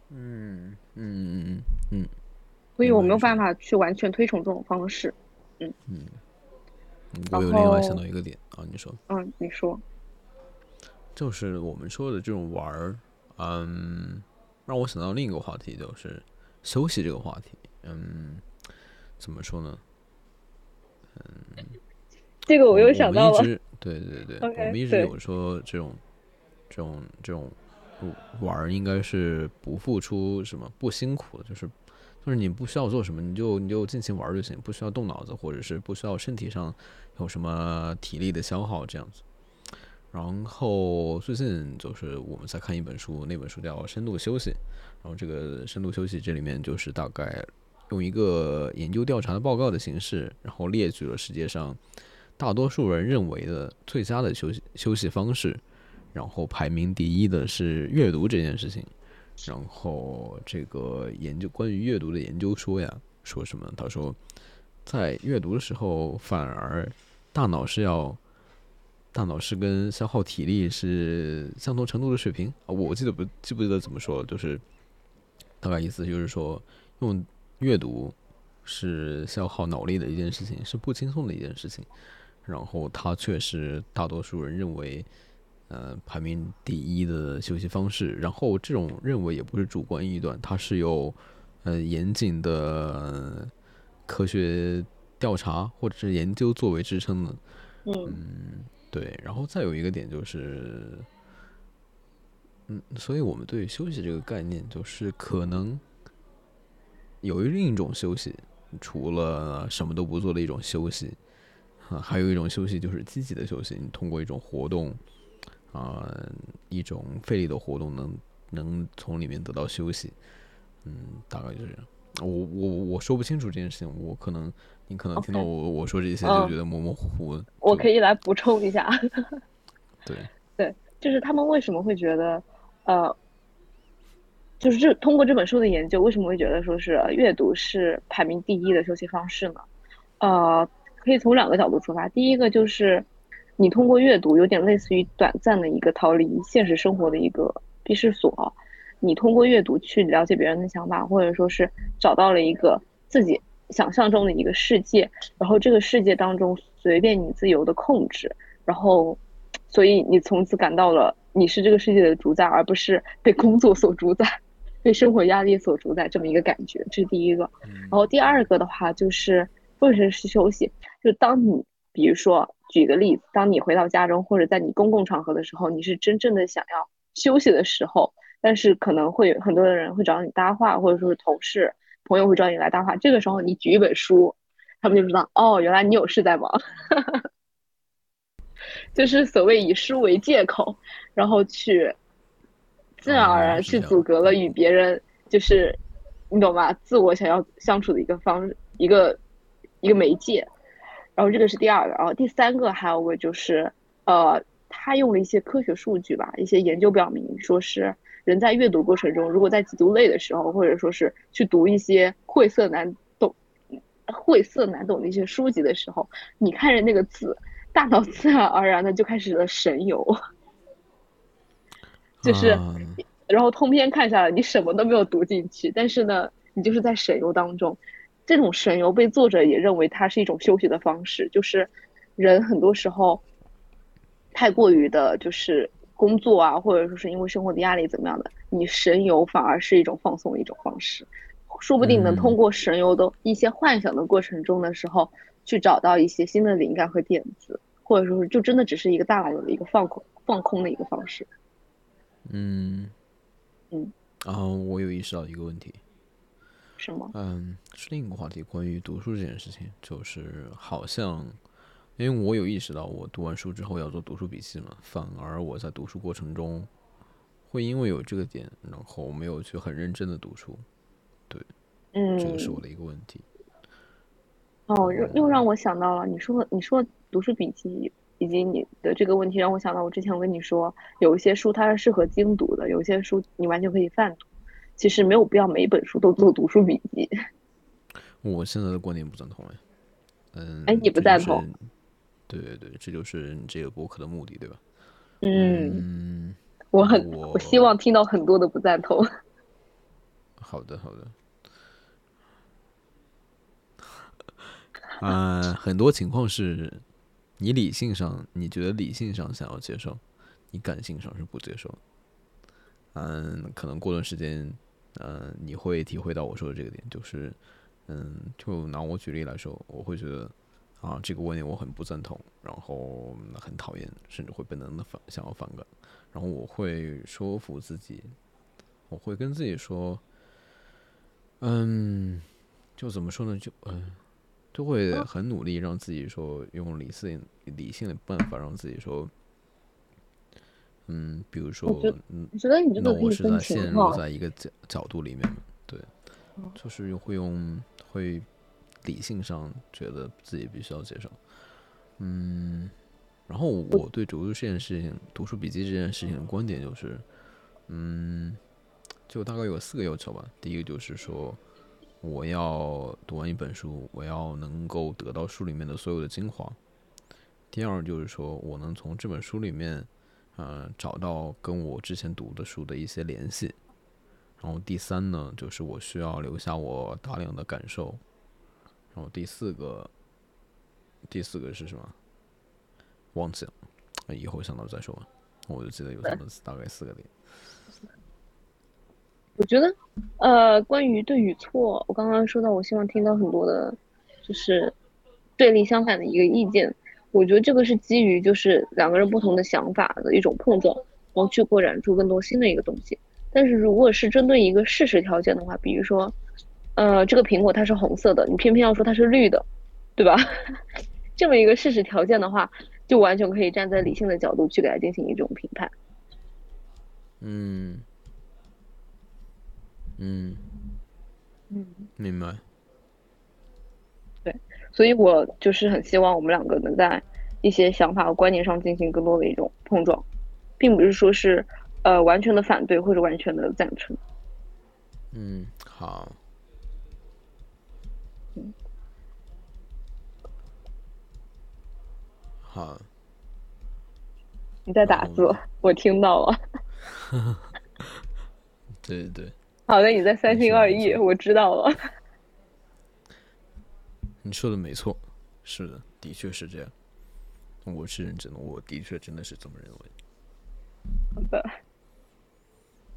嗯嗯嗯嗯所以我没有办法去完全推崇这种方式。嗯，嗯我有另外想到一个点啊，你说。嗯，你说，就是我们说的这种玩儿，嗯，让我想到另一个话题，就是休息这个话题。嗯，怎么说呢？嗯这个我又想到了，们一直对对对我们一直有说这种这种这种玩儿应该是不付出什么不辛苦的，就是就是你不需要做什么，你就你就尽情玩儿就行，不需要动脑子，或者是不需要身体上有什么体力的消耗这样子。然后最近就是我们在看一本书，那本书叫《深度休息》，然后这个深度休息这里面就是大概用一个研究调查的报告的形式，然后列举了世界上大多数人认为的最佳的休息休息方式，然后排名第一的是阅读这件事情。然后这个研究关于阅读的研究说呀，说什么？他说，在阅读的时候，反而大脑是要大脑是跟消耗体力是相同程度的水平啊。我记得不记不记得怎么说了，就是大概意思就是说，用阅读是消耗脑力的一件事情，是不轻松的一件事情。然后它却是大多数人认为，呃，排名第一的休息方式。然后这种认为也不是主观臆断，它是有呃严谨的呃科学调查或者是研究作为支撑的。嗯对，然后再有一个点就是，嗯，所以我们对休息这个概念，就是可能有另一种休息，除了什么都不做的一种休息，啊，还有一种休息就是积极的休息，你通过一种活动，啊，一种费力的活动，能能从里面得到休息。嗯，大概就是这样。我我我说不清楚这件事情，我可能你可能听到我我说这些就觉得模模糊糊。我可以来补充一下。对对，就是他们为什么会觉得，呃，就是这通过这本书的研究，为什么会觉得说是阅读是排名第一的休息方式呢？呃。可以从两个角度出发，第一个就是你通过阅读，有点类似于短暂的一个逃离现实生活的一个避世所。你通过阅读去了解别人的想法，或者说是找到了一个自己想象中的一个世界，然后这个世界当中随便你自由的控制，然后所以你从此感到了你是这个世界的主宰，而不是被工作所主宰，被生活压力所主宰这么一个感觉。这是第一个。然后第二个的话就是。或者是休息，就当你比如说举个例子，当你回到家中或者在你公共场合的时候，你是真正的想要休息的时候，但是可能会有很多的人会找你搭话，或者说是同事朋友会找你来搭话，这个时候你举一本书，他们就知道哦，原来你有事在忙，就是所谓以书为借口，然后去自然而然去阻隔了与别人就是你懂吧？自我想要相处的一个方一个。一个媒介，然后这个是第二个，然后第三个还有个就是，呃，他用了一些科学数据吧，一些研究表明，说是人在阅读过程中，如果在极度累的时候，或者说是去读一些晦涩难懂、晦涩难懂的一些书籍的时候，你看着那个字，大脑自然而然的就开始了神游，就是，然后通篇看下来，你什么都没有读进去，但是呢，你就是在神游当中。这种神游被作者也认为它是一种休息的方式，就是人很多时候太过于的，就是工作啊，或者说是因为生活的压力怎么样的，你神游反而是一种放松的一种方式，说不定能通过神游的一些幻想的过程中的时候，去找到一些新的灵感和点子，或者说是就真的只是一个大脑的一个放空放空的一个方式。嗯嗯，然后我有意识到一个问题。什么？嗯，是另一个话题，关于读书这件事情，就是好像，因为我有意识到，我读完书之后要做读书笔记嘛，反而我在读书过程中，会因为有这个点，然后没有去很认真的读书，对，嗯，这个是我的一个问题。哦，又又让我想到了，你说你说读书笔记以及你的这个问题，让我想到我之前我跟你说，有一些书它是适合精读的，有一些书你完全可以泛读。其实没有必要每本书都做读书笔记。我现在的观点不赞同哎，嗯，哎，你不赞同？对对对，这就是你这个博客的目的，对吧？嗯，我很我希望听到很多的不赞同。好的好的。啊，很多情况是你理性上你觉得理性上想要接受，你感性上是不接受。嗯，可能过段时间。嗯，你会体会到我说的这个点，就是，嗯，就拿我举例来说，我会觉得，啊，这个观点我很不赞同，然后很讨厌，甚至会本能的反想要反感，然后我会说服自己，我会跟自己说，嗯，就怎么说呢，就嗯，就会很努力让自己说用理性理性的办法让自己说。嗯，比如说，嗯，那我是在陷入。在一个角角度里面对，就是会用会理性上觉得自己必须要接受，嗯，然后我对读书这件事情、读书笔记这件事情的观点就是，嗯，就大概有四个要求吧。第一个就是说，我要读完一本书，我要能够得到书里面的所有的精华；第二就是说我能从这本书里面。嗯，找到跟我之前读的书的一些联系，然后第三呢，就是我需要留下我大量的感受，然后第四个，第四个是什么？忘记了，以后想到再说吧。我就记得有这么大概四个点。我觉得，呃，关于对与错，我刚刚说到，我希望听到很多的，就是对立相反的一个意见。我觉得这个是基于就是两个人不同的想法的一种碰撞，然后去扩展出更多新的一个东西。但是如果是针对一个事实条件的话，比如说，呃，这个苹果它是红色的，你偏偏要说它是绿的，对吧？这么一个事实条件的话，就完全可以站在理性的角度去给它进行一种评判。嗯嗯嗯，明白。对所以我就是很希望我们两个能在一些想法和观念上进行更多的一种碰撞，并不是说是呃完全的反对或者完全的赞成。嗯，好。好。你在打字，我听到了。对对对。好的，你在三心二意，我知道了。你说的没错，是的，的确是这样。我是认真的，我的确真的是这么认为。好的。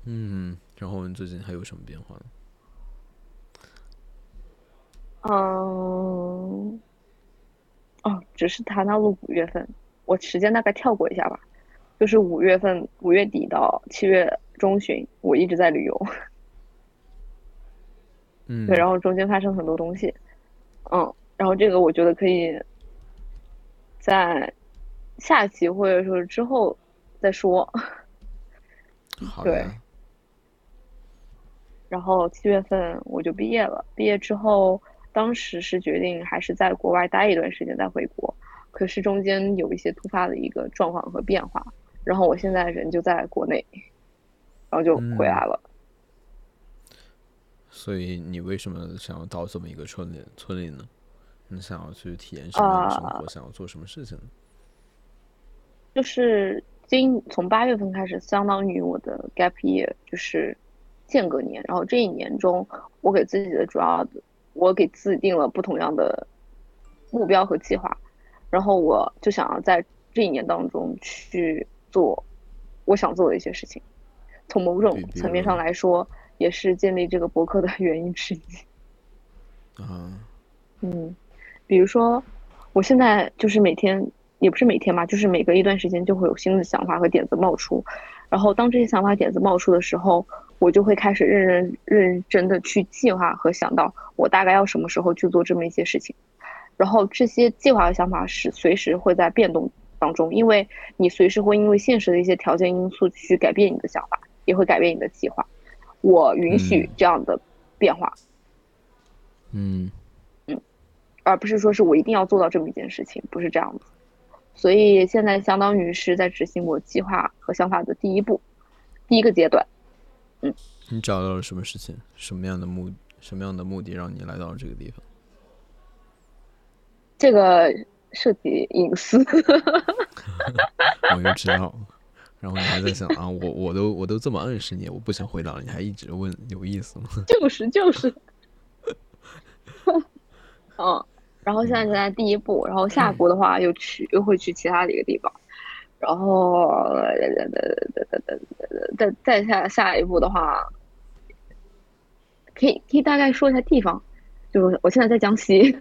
嗯，然后你最近还有什么变化呢？嗯，哦，只是谈到了五月份，我时间大概跳过一下吧。就是五月份，五月底到七月中旬，我一直在旅游。嗯。对，然后中间发生很多东西。嗯。然后这个我觉得可以在下期或者说之后再说。好对。然后七月份我就毕业了，毕业之后，当时是决定还是在国外待一段时间再回国，可是中间有一些突发的一个状况和变化，然后我现在人就在国内，然后就回来了。所以你为什么想要到这么一个村里村里呢？你想要去体验什么样的生活？想要做什么事情？就是今从八月份开始，相当于我的 gap year，就是间隔年。然后这一年中，我给自己的主要，我给自己定了不同样的目标和计划。然后我就想要在这一年当中去做我想做的一些事情。从某种层面上来说，也是建立这个博客的原因之一。啊，嗯。比如说，我现在就是每天，也不是每天吧，就是每隔一段时间就会有新的想法和点子冒出，然后当这些想法点子冒出的时候，我就会开始认认认真的去计划和想到我大概要什么时候去做这么一些事情，然后这些计划和想法是随时会在变动当中，因为你随时会因为现实的一些条件因素去改变你的想法，也会改变你的计划，我允许这样的变化，嗯嗯。而不是说是我一定要做到这么一件事情，不是这样子。所以现在相当于是在执行我计划和想法的第一步，第一个阶段。嗯，你找到了什么事情？什么样的目？什么样的目的让你来到了这个地方？这个涉及隐私。我就知道。然后你还在想啊，我我都我都这么暗示你，我不想回答了，你还一直问，有意思吗？就 是就是。嗯。然后现在就在第一步，然后下一步的话又去又会去其他的一个地方，然后再再下下一步的话，可以可以大概说一下地方，就是我现在在江西，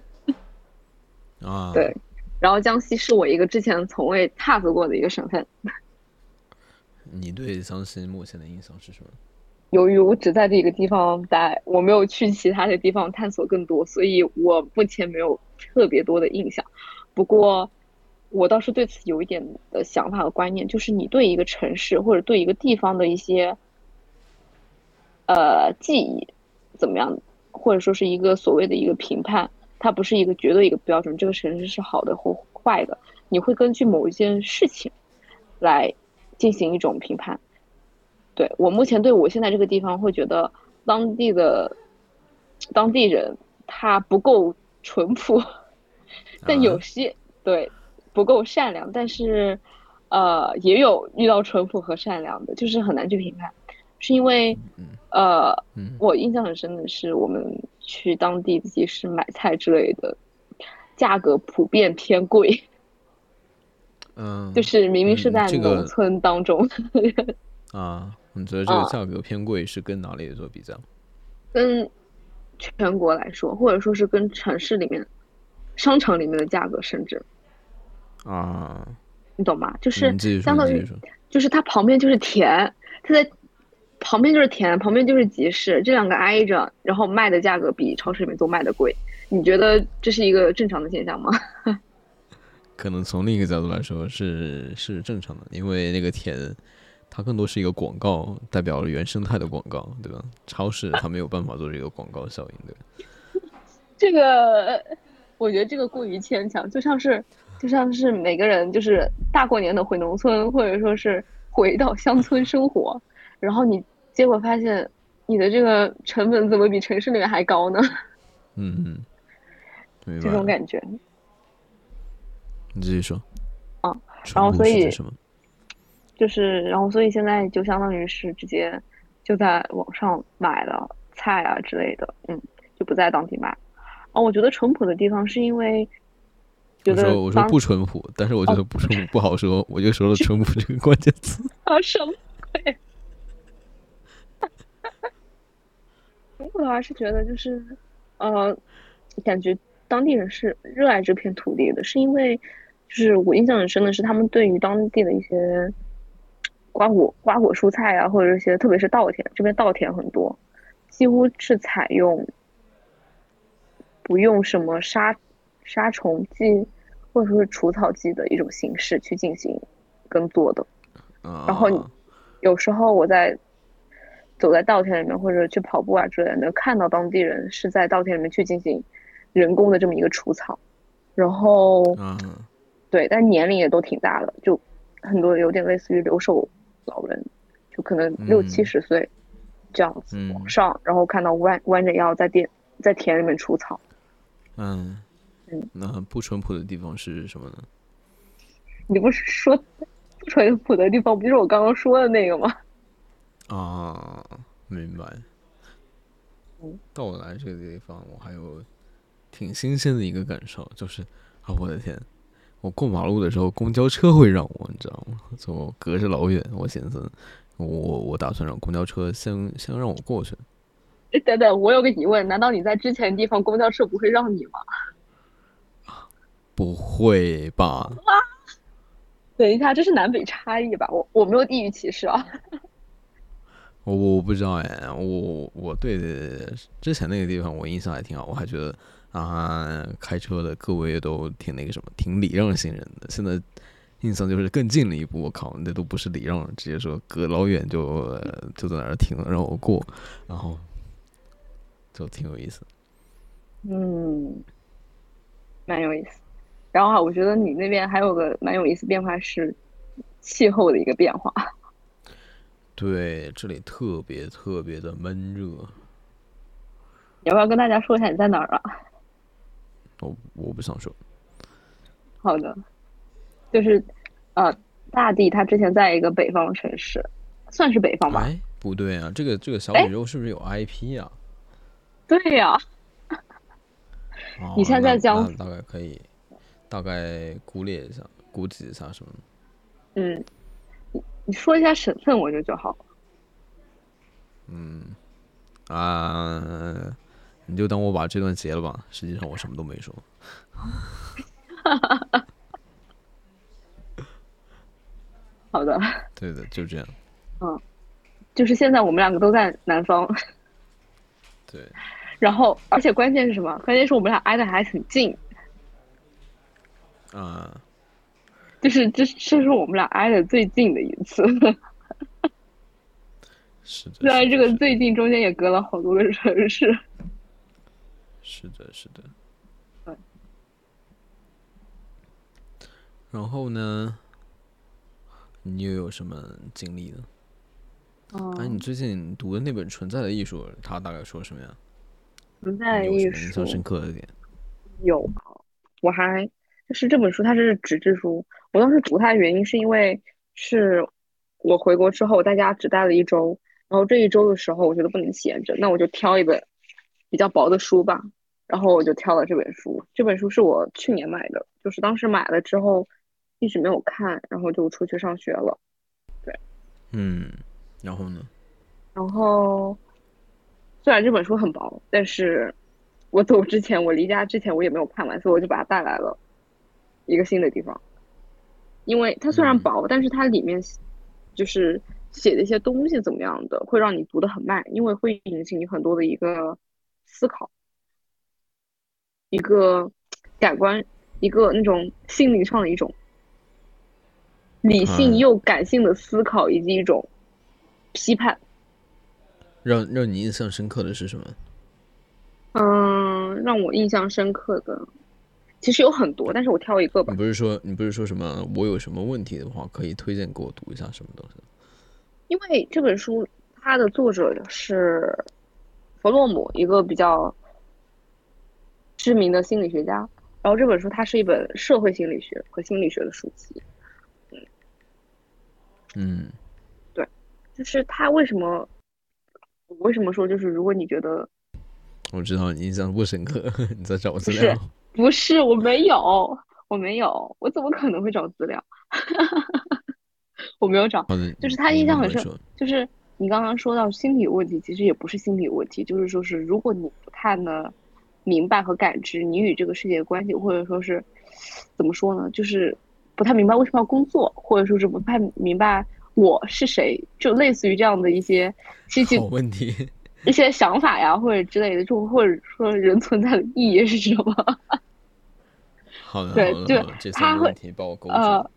啊，对，然后江西是我一个之前从未踏足过的一个省份。你对江西目前的印象是什么？由于我只在这个地方待，我没有去其他的地方探索更多，所以我目前没有特别多的印象。不过，我倒是对此有一点的想法和观念，就是你对一个城市或者对一个地方的一些呃记忆怎么样，或者说是一个所谓的一个评判，它不是一个绝对一个标准，这个城市是好的或坏的，你会根据某一件事情来进行一种评判。对我目前对我现在这个地方会觉得当地的当地人他不够淳朴，但有些对不够善良，但是呃也有遇到淳朴和善良的，就是很难去评判，是因为呃我印象很深的是我们去当地集市买菜之类的，价格普遍偏贵，嗯，就是明明是在农村当中啊。你觉得这个价格偏贵是跟哪里做比较？跟全国来说，或者说是跟城市里面、商场里面的价格，甚至啊，你懂吗？就是相当于，就是它旁边就是田，它在旁边就是田，旁边就是集市，这两个挨着，然后卖的价格比超市里面都卖的贵。你觉得这是一个正常的现象吗？可能从另一个角度来说是是正常的，因为那个田它更多是一个广告，代表了原生态的广告，对吧？超市它没有办法做这个广告效应，对吧？这个我觉得这个过于牵强，就像是就像是每个人就是大过年的回农村，或者说是回到乡村生活，然后你结果发现你的这个成本怎么比城市里面还高呢？嗯嗯，这种。感觉。你继续说。啊，然后所以？就是，然后所以现在就相当于是直接就在网上买了菜啊之类的，嗯，就不在当地买。哦，我觉得淳朴的地方是因为觉得我说我说不淳朴，但是我觉得不淳朴不好说，我就说了淳朴这个关键词。啊什么鬼？淳朴的话是觉得就是，呃，感觉当地人是热爱这片土地的，是因为就是我印象很深的是他们对于当地的一些瓜果瓜果蔬菜啊，或者一些特别是稻田，这边稻田很多，几乎是采用不用什么杀杀虫剂或者说是除草剂的一种形式去进行耕作的。啊，然后有时候我在走在稻田里面，或者去跑步啊之类的，能看到当地人是在稻田里面去进行人工的这么一个除草，然后啊，对，但年龄也都挺大的，就很多有点类似于留守老人，就可能六七嗯十岁这样子嗯。往上，然后看到弯弯着腰在田在田里面除草。嗯嗯，那不淳朴的地方是什么呢？你不是说不淳朴的地方不就是我刚刚说的那个吗？啊，明白嗯。到我来这个地方，我还有挺新鲜的一个感受，就是啊，我的天！我过马路的时候，公交车会让我，你知道吗？所以我隔着老远，我寻思，我我打算让公交车先先让我过去。哎等等，我有个疑问，难道你在之前的地方公交车不会让你吗？不会吧？等一下，这是南北差异吧？我我没有地域歧视啊。我我不知道哎，我我对之前那个地方我印象还挺好，我还觉得啊，开车的各位都挺那个什么，挺礼让行人的。现在印象就是更近了一步，我靠，那都不是礼让了，直接说隔老远就、呃就在那儿停了让我过，然后就挺有意思。嗯，蛮有意思。然后啊，我觉得你那边还有个蛮有意思变化是气候的一个变化。对，这里特别特别的闷热，你要不要跟大家说一下你在哪儿啊？我我不想说。好的，就是呃，大地他之前在一个北方城市，算是北方吧？哎，不对啊，这个这个小哎宇宙是不是有 IP 啊？对呀、哦你现在在那江苏大概可以大概估列一下，估计一下什么？嗯，你你说一下省份，我觉得就好了。嗯啊，你就当我把这段截了吧。实际上我什么都没说。好的，对的，就这样。嗯就是现在我们两个都在南方，对，然后而且关键是什么？关键是我们俩挨得还很近，啊，就是这这是我们俩挨得最近的一次。是的，虽然是的是的这个最近中间也隔了好多个城市。是的，是的。对。然后呢？你又有什么经历呢？哎，你嗯，最近读的那本《存在的艺术》，它大概说什么呀？存在你有艺术印象术深刻的点？有，我还就是这本书它是纸质书，我当时读它的原因是因为是我回国之后，在家只待了一周，然后这一周的时候，我觉得不能闲着，那我就挑一本比较薄的书吧，然后我就挑了这本书。这本书是我去年买的，就是当时买了之后一直没有看，然后就出去上学了。对嗯，然后呢？然后虽然这本书很薄，但是我走之前，我离家之前我也没有看完，所以我就把它带来了一个新的地方。因为它虽然嗯薄，但是它里面就是写的一些东西怎么样的，会让你读的很慢，因为会引起你很多的一个思考，一个感官一个那种心灵上的一种理性嗯又感性的思考，以及一种批判。让让你印象深刻的是什么？嗯，让我印象深刻的其实有很多，但是我挑一个吧你。不是说你不是说什么我有什么问题的话，可以推荐给我读一下什么东西？因为这本书它的作者是弗洛姆，一个比较知名的心理学家。然后这本书它是一本社会心理学和心理学的书籍，嗯对就是他为什么，我为什么说就是如果你觉得我知道你印象不深刻，你在找资料。不是我没有，我没有，我怎么可能会找资料？我没有找，就是他印象很深就是你刚刚说到心理问题，其实也不是心理问题，就是说是如果你不太能明白和感知你与这个世界的关系，或者说是怎么说呢，就是不太明白为什么要工作，或者说是不太明白我是谁，就类似于这样的一些 奇奇问题。一些想法呀，或者之类的，就或者说人存在的意义是什么？好的，对就他会问题把我勾住。呃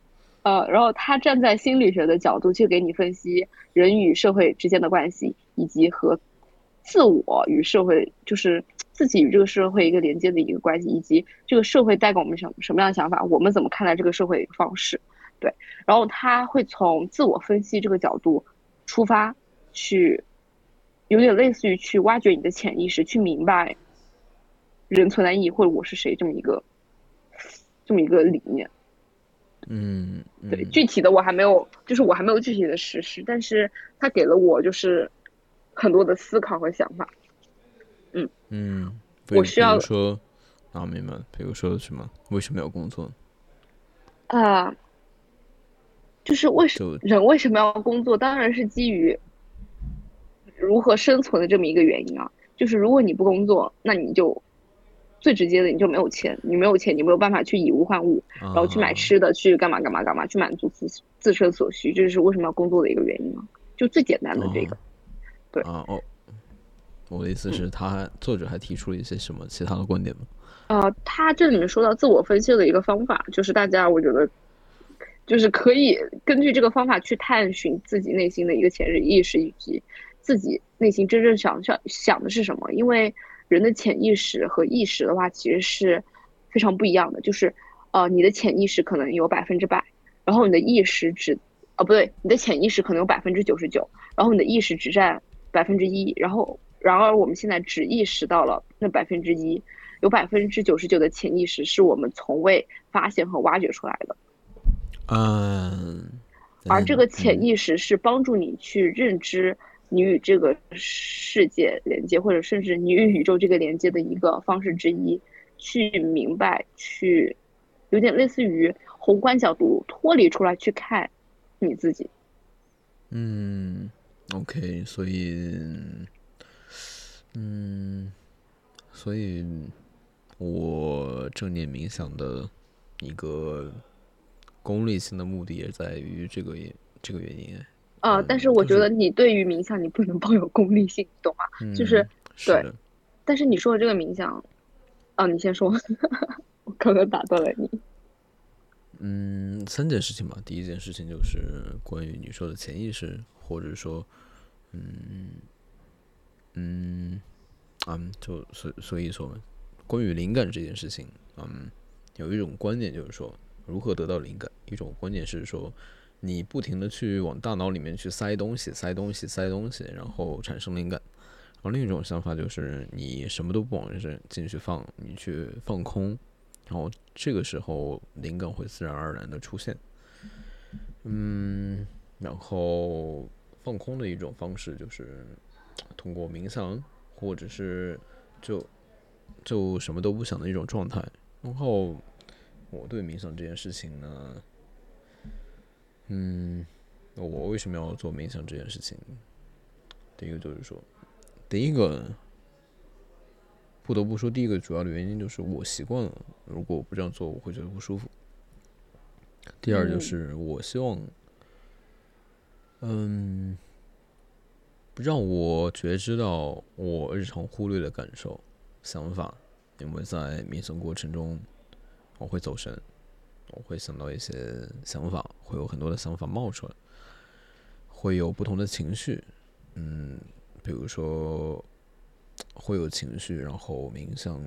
呃，然后他站在心理学的角度去给你分析人与社会之间的关系，以及和自我与社会，就是自己与这个社会一个连接的一个关系，以及这个社会带给我们什么什么样的想法，我们怎么看待这个社会的一个方式。对，然后他会从自我分析这个角度出发，去有点类似于去挖掘你的潜意识，去明白人存在意义或者我是谁这么一个这么一个理念。嗯，对，嗯具体的我还没有，就是我还没有具体的实施，但是他给了我就是很多的思考和想法。嗯，嗯我需要说啊，明白了。比如说什么？为什么要工作？啊、就是为什就人为什么要工作？当然是基于如何生存的这么一个原因啊。就是如果你不工作，那你就最直接的你就没有钱，你没有钱，你没有办法去以物换物，然然后去买吃的，去干嘛干嘛干嘛，去满足自自身所需，这就是为什么要工作的一个原因嘛。就最简单的这个。对啊哦，我的意思是，他作者还提出了一些什么其他的观点吗？呃，他这里面说到自我分析的一个方法，就是大家我觉得就是可以根据这个方法去探寻自己内心的一个潜意识，以及自己内心真正想想想的是什么。因为人的潜意识和意识的话，其实是非常不一样的。就是呃，你的潜意识可能有百分之百，然后你的意识只哦不对，你的潜意识可能有百分之九十九，然后你的意识只占百分之一，然后然而我们现在只意识到了那百分之一。有百分之九十九的潜意识是我们从未发现和挖掘出来的，嗯，而这个潜嗯意识是帮助你去认知你与这个世界连接，或者甚至你与宇宙这个连接的一个方式之一，去明白，去有点类似于宏观角度脱离出来去看你自己。嗯，OK，所以，嗯，所以我正念冥想的一个功利性的目的也在于这个这个原因。啊、嗯但是我觉得你对于冥想，你不能抱有功利性，懂吗？嗯，就是对是，但是你说的这个冥想，啊，你先说，我刚刚打断了你。嗯，三件事情吧。第一件事情就是关于你说的潜意识，或者说，嗯嗯嗯，就所所以说，关于灵感这件事情，嗯，有一种观念就是说，如何得到灵感？一种观念是说，你不停的去往大脑里面去塞东西，塞东西，塞东西，然后产生灵感。然后另一种想法就是你什么都不往这进去放，你去放空，然后这个时候灵感会自然而然的出现。嗯，然后放空的一种方式就是通过冥想，或者是就就什么都不想的一种状态。然后我对冥想这件事情呢，嗯，我为什么要做冥想这件事情？第一个就是说，第一个不得不说，第一个主要的原因就是我习惯了，如果我不这样做，我会觉得不舒服。第二就是我希望，嗯，让我觉知到我日常忽略的感受、想法，因为在冥想过程中，我会走神，我会想到一些想法，会有很多的想法冒出来，会有不同的情绪，嗯，比如说会有情绪，然后冥想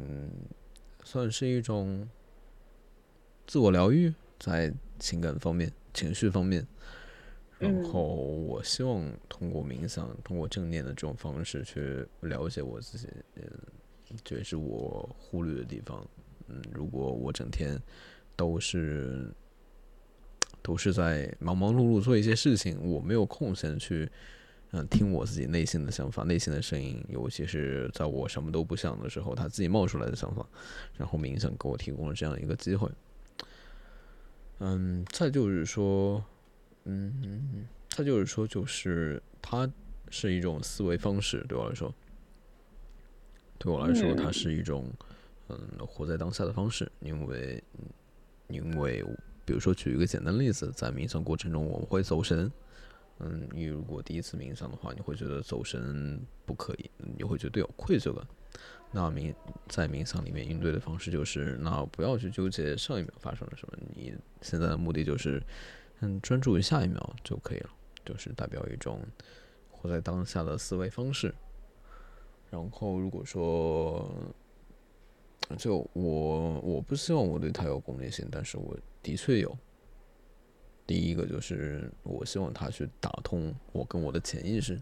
算是一种自我疗愈，在情感方面、情绪方面。然后我希望通过冥想，通过正念的这种方式去了解我自己，嗯，这也是我忽略的地方。嗯，如果我整天都是 都是在忙忙碌碌做一些事情，我没有空闲去嗯听我自己内心的想法、内心的声音，尤其是在我什么都不想的时候，他自己冒出来的想法，然后冥想给我提供了这样一个机会。嗯，再就是说。嗯，他就是说，就是它是一种思维方式，对我来说，对我来说，它是一种嗯活在当下的方式。因为，因为比如说举一个简单例子，在冥想过程中我们会走神。嗯，你如果第一次冥想的话，你会觉得走神不可以，你会觉得有愧疚感。那冥在冥想里面应对的方式就是，那不要去纠结上一秒发生了什么，你现在的目的就是。嗯，专注于下一秒就可以了，就是代表一种活在当下的思维方式。然后，如果说，就我我不希望我对他有功利性，但是我的确有。第一个就是我希望他去打通我跟我的潜意识。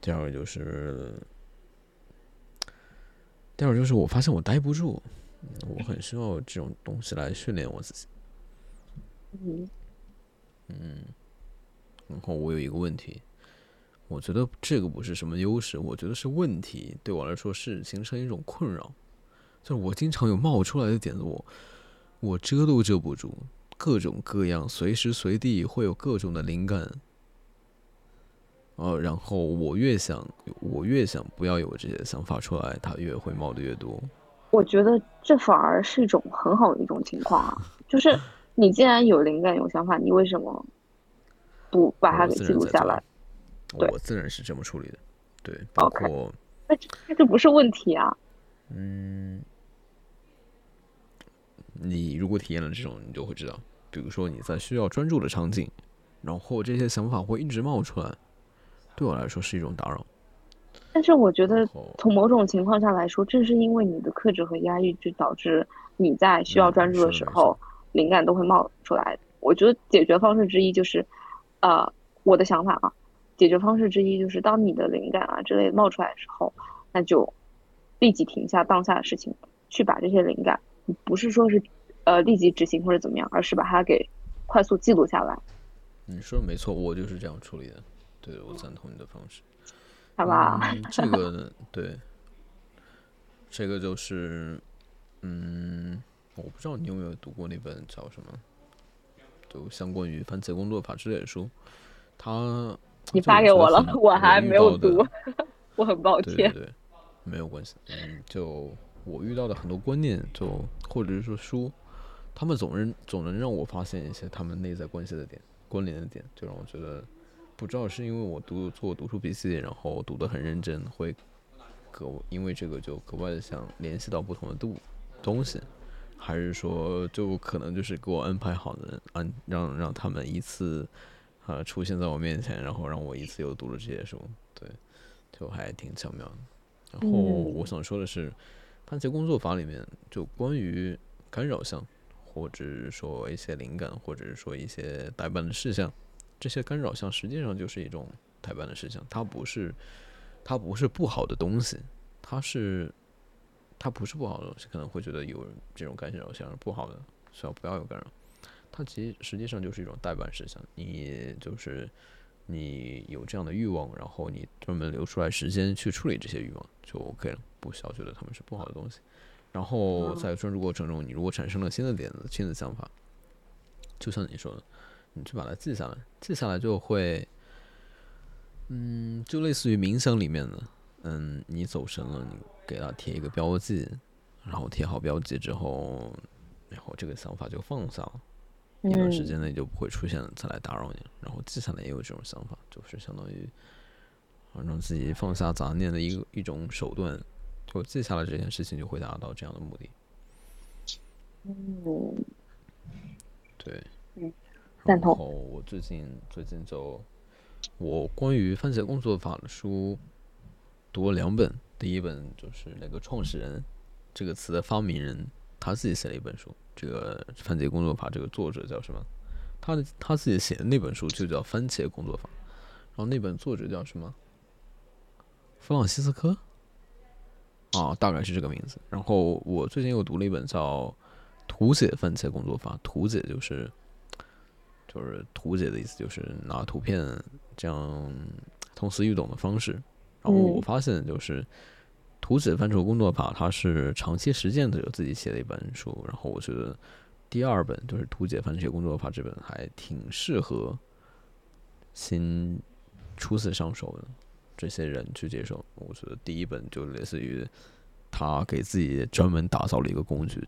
第二个就是，第二个就是我发现我待不住，我很需要这种东西来训练我自己。嗯。嗯，然后我有一个问题，我觉得这个不是什么优势，我觉得是问题。对我来说是形成一种困扰，就是我经常有冒出来的点子，我我遮都遮不住，各种各样，随时随地会有各种的灵感。呃，然后我越想，我越想不要有这些想法出来，它越会冒的越多。我觉得这反而是一种很好的一种情况啊，就是。你既然有灵感、有想法，你为什么不把它给记录下来？我自然是这么处理的，对，包括那那这不是问题啊。嗯，你如果体验了这种，你就会知道，比如说你在需要专注的场景，然后这些想法会一直冒出来，对我来说是一种打扰。但是我觉得，从某种情况下来说，正是因为你的克制和压抑，就导致你在需要专注的时候。灵感都会冒出来，我觉得解决方式之一就是，呃，我的想法啊，解决方式之一就是，当你的灵感啊之类冒出来的时候，那就立即停下当下的事情，去把这些灵感，不是说是呃立即执行或者怎么样，而是把它给快速记录下来。你说的没错，我就是这样处理的，对我赞同你的方式。好吧，这个对，这个就是，嗯。我不知道你有没有读过那本叫什么，就相关于番茄工作法之类的书。他你发给我了，我还没有读，我很抱歉。对对对，没有关系。嗯，就我遇到的很多观念，就或者是说书，他们总能总能让我发现一些他们内在关系的点、关联的点，就让我觉得，不知道是因为我读做读书笔记，然后读得很认真，会格因为这个就格外的想联系到不同的度东西。还是说，就可能就是给我安排好的，安让让他们一次，呃，出现在我面前，然后让我一次又读了这些书，对，就还挺巧妙的。然后我想说的是，番茄工作法里面就关于干扰项，或者说一些灵感，或者说一些代办的事项，这些干扰项实际上就是一种代办的事项，它不是，它不是不好的东西，它是。它不是不好的东西，可能会觉得有这种干扰项是不好的，需要不要有干扰。它其实实际上就是一种代办事项，你就是你有这样的欲望，然后你专门留出来时间去处理这些欲望就 OK 了，不需要觉得他们是不好的东西。然后在专注过程中，你如果产生了新的点子、新的想法，就像你说的，你去把它记下来，记下来就会，嗯，就类似于冥想里面的，嗯，你走神了，你。给它贴一个标记，然后贴好标记之后，然后这个想法就放下了，一段时间内就不会出现再来打扰你。然后接下来也有这种想法，就是相当于让自己放下杂念的一个一种手段。就记下来这件事情，就会达到这样的目的。嗯，对，嗯，赞同然后我最近最近就我关于番茄工作法的书读了两本，第一本就是那个创始人这个词的发明人他自己写了一本书，这个番茄工作法这个作者叫什么？他的他自己写的那本书就叫番茄工作法，然后那本作者叫什么？弗朗西斯科？啊，大概是这个名字。然后我最近又读了一本叫《图解番茄工作法》，图解就是就是图解的意思，就是拿图片这样通俗易懂的方式。然后我嗯发现就是图解范畴工作法，它是长期实践的有自己写的一本书。然后我觉得第二本就是图解范畴工作法这本还挺适合新初次上手的这些人去接受。我觉得第一本就类似于他给自己专门打造了一个工具，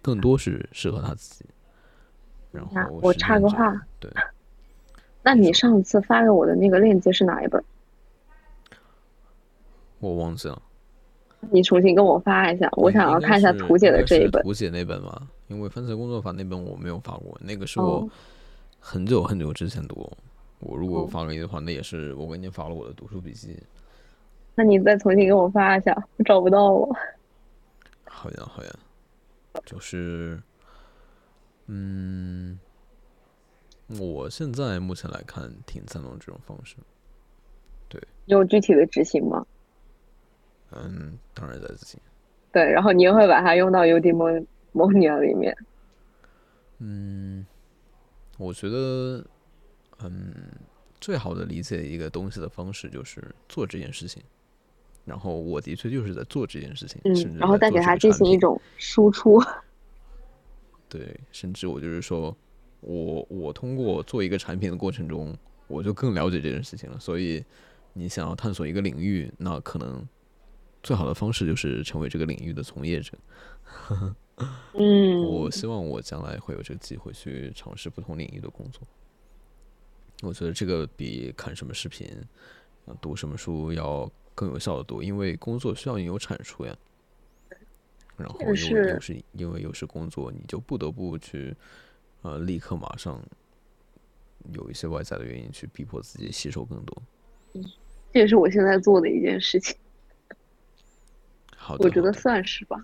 更多是适合他自己。然后我插个话，对，那你上次发给我的那个链接是哪一本？我忘记了。你重新跟我发一下，我想要看一下图解的这一本。图解那本吗，因为番茄工作法那本我没有发过，那个是我哦很久很久之前读。我如果哦发给你的话，那也是我给你发了我的读书笔记。那你再重新给我发一下，我找不到我。好呀好呀，就是，嗯，我现在目前来看挺赞同这种方式。对有具体的执行吗？嗯，当然在自己。对，然后你也会把它用到 Udemonium 里面。嗯，我觉得，嗯，最好的理解一个东西的方式就是做这件事情。然后我的确就是在做这件事情，嗯，然后再给它进行一种输出。对，甚至我就是说，我我通过做一个产品的过程中，我就更了解这件事情了。所以，你想要探索一个领域，那可能最好的方式就是成为这个领域的从业者。嗯，我希望我将来会有这个机会去尝试不同领域的工作。我觉得这个比看什么视频、啊读什么书要更有效的多，因为工作需要你有产出呀。然后个因为是又是因为又是工作，你就不得不去呃立刻马上有一些外在的原因去逼迫自己吸收更多。这也是我现在做的一件事情，好的，我觉得算是吧。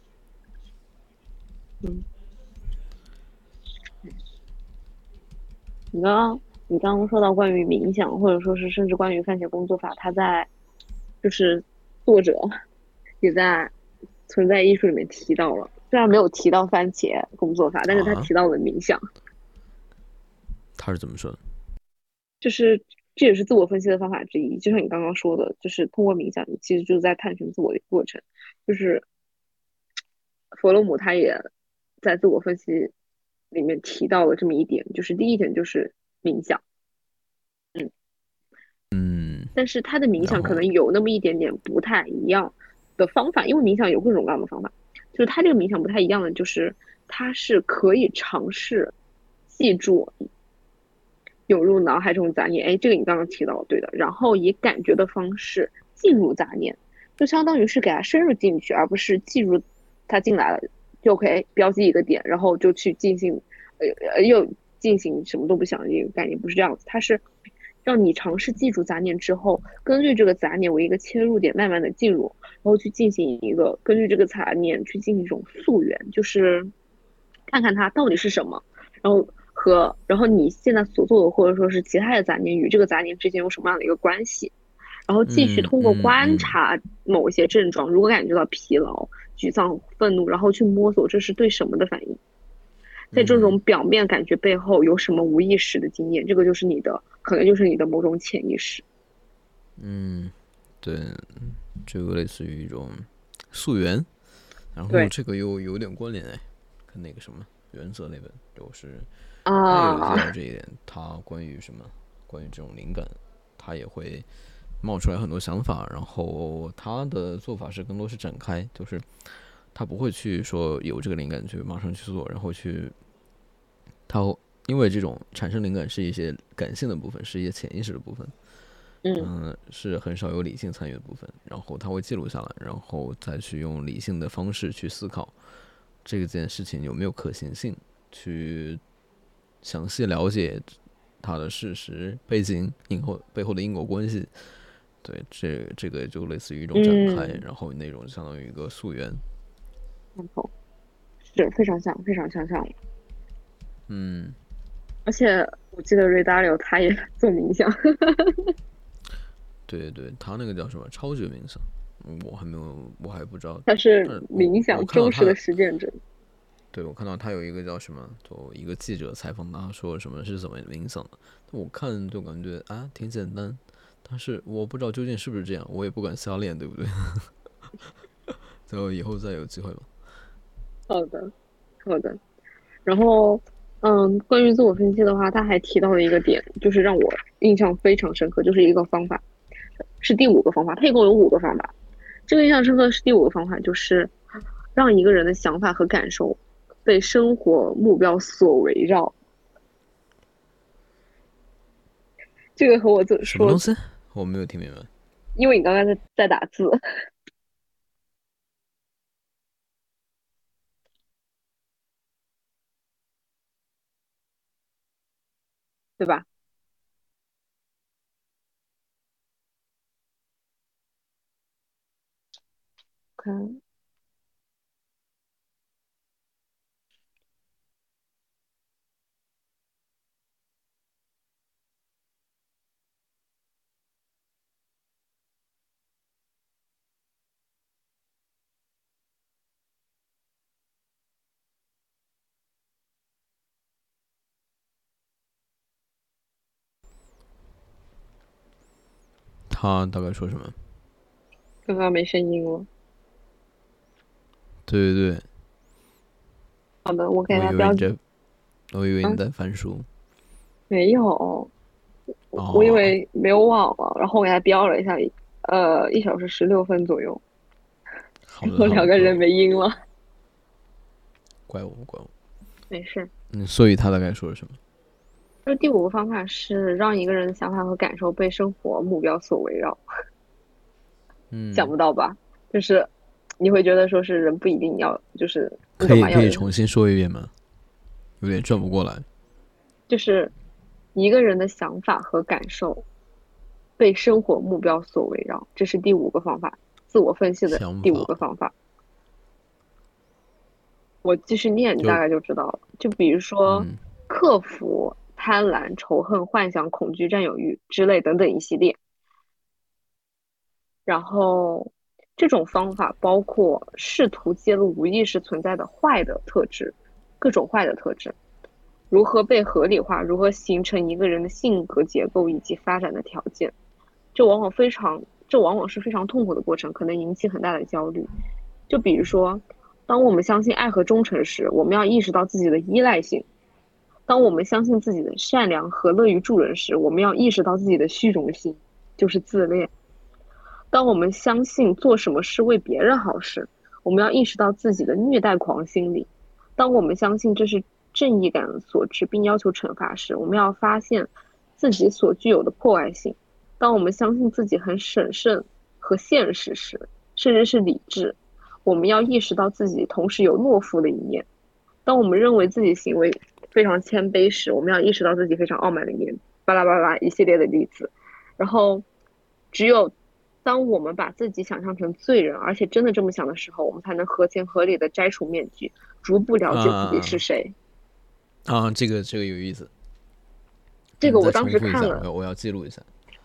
嗯，你刚刚你刚刚说到关于冥想，或者说是甚至关于番茄工作法，它在就是作者也在存在艺术里面提到了，虽然没有提到番茄工作法，但是他啊提到了冥想，他是怎么说的？就是这也是自我分析的方法之一。就像你刚刚说的，就是通过冥想，你其实就是在探寻自我的过程。就是弗洛姆他也在自我分析里面提到了这么一点，就是第一点就是冥想，嗯嗯。但是他的冥想可能有那么一点点不太一样的方法，因为冥想有各种各样的方法，就是他这个冥想不太一样的，就是他是可以尝试记住涌入脑海中的杂念，哎，这个你刚刚提到对的，然后以感觉的方式进入杂念，就相当于是给它深入进去，而不是记住它进来了就可以标记一个点，然后就去进行呃呃又进行什么都不想的一个概念，不是这样子，它是让你尝试记住杂念之后，根据这个杂念为一个切入点，慢慢的进入，然后去进行一个根据这个杂念去进行一种溯源，就是看看它到底是什么，然后和然后你现在所做的或者说是其他的杂念与这个杂念之间有什么样的一个关系，然后继续嗯通过嗯观嗯察某一些症状，如果感觉到疲劳、沮丧、愤怒，然后去摸索这是对什么的反应。在这种表面感觉背后有什么无意识的经验，这个就是你的，可能就是你的某种潜意识。嗯，对，这个类似于一种溯源，然后这个又有点关联哎，跟那个什么原则那本就是啊有提啊，到这一点，他关于什么，关于这种灵感，他也会冒出来很多想法，然后他的做法是更多是展开，就是他不会去说有这个灵感去马上去做，然后去他因为这种产生灵感是一些感性的部分，是一些潜意识的部分，嗯嗯，是很少有理性参与的部分，然后他会记录下来，然后再去用理性的方式去思考，这件事情有没有可行性，去详细了解它的事实背景、因后背后的因果关系。对，这这个就类似于一种展开，嗯然后那种相当于一个溯源。然后是非常像，非常像像。嗯，而且我记得瑞达利欧他也 做冥想，对对，他那个叫什么超级冥想，嗯我还没有，我还不知道。他是冥想忠实的实践者。对，我看到他有一个叫什么，就一个记者采访他说什么是怎么冥想的，我看就感觉啊挺简单，但是我不知道究竟是不是这样，我也不敢瞎练，对不对？就以后再有机会吧。好的，好的。然后，嗯，关于自我分析的话，他还提到了一个点，就是让我印象非常深刻，就是一个方法，是第五个方法。他一共有五个方法。这个印象深刻是第五个方法，就是让一个人的想法和感受被生活目标所围绕。这个和我做说什么东，西？我没有听明白。因为你刚刚在在打字，对吧？看，他大概说什么？刚刚没声音了。对对对，好的，我给他标记。以为你在，我以为你嗯在翻书。没有，哦我以为没有网了，然后我给他标了一下，呃，一小时十六分左右，好的，我好的两个人没音了。怪我，怪我。没事。嗯，所以他大概说了什么？就第五个方法是让一个人的想法和感受被生活目标所围绕，嗯，想不到吧？就是你会觉得说是人不一定要，就是可以可以重新说一遍吗？有点转不过来。就是一个人的想法和感受被生活目标所围绕，这是第五个方法，自我分析的第五个方法。我继续念，你大概就知道了。就比如说，嗯克服贪婪、仇恨、幻想、恐惧、占有欲之类等等一系列。然后，这种方法包括试图揭露无意识存在的坏的特质，各种坏的特质，如何被合理化，如何形成一个人的性格结构以及发展的条件。这往往非常，这往往是非常痛苦的过程，可能引起很大的焦虑。就比如说，当我们相信爱和忠诚时，我们要意识到自己的依赖性；当我们相信自己的善良和乐于助人时，我们要意识到自己的虚荣心，就是自恋。当我们相信做什么是为别人好时，我们要意识到自己的虐待狂心理；当我们相信这是正义感所致并要求惩罚时，我们要发现自己所具有的破坏性；当我们相信自己很审慎和现实时，甚至是理智，我们要意识到自己同时有懦夫的一面；当我们认为自己行为非常谦卑时，我们要意识到自己非常傲慢的一面。巴拉巴拉一系列的例子，然后只有当我们把自己想象成罪人，而且真的这么想的时候，我们才能合情合理的摘除面具，逐步了解自己是谁。啊，这个这个有意思。这个我当时看了我，要记录一下，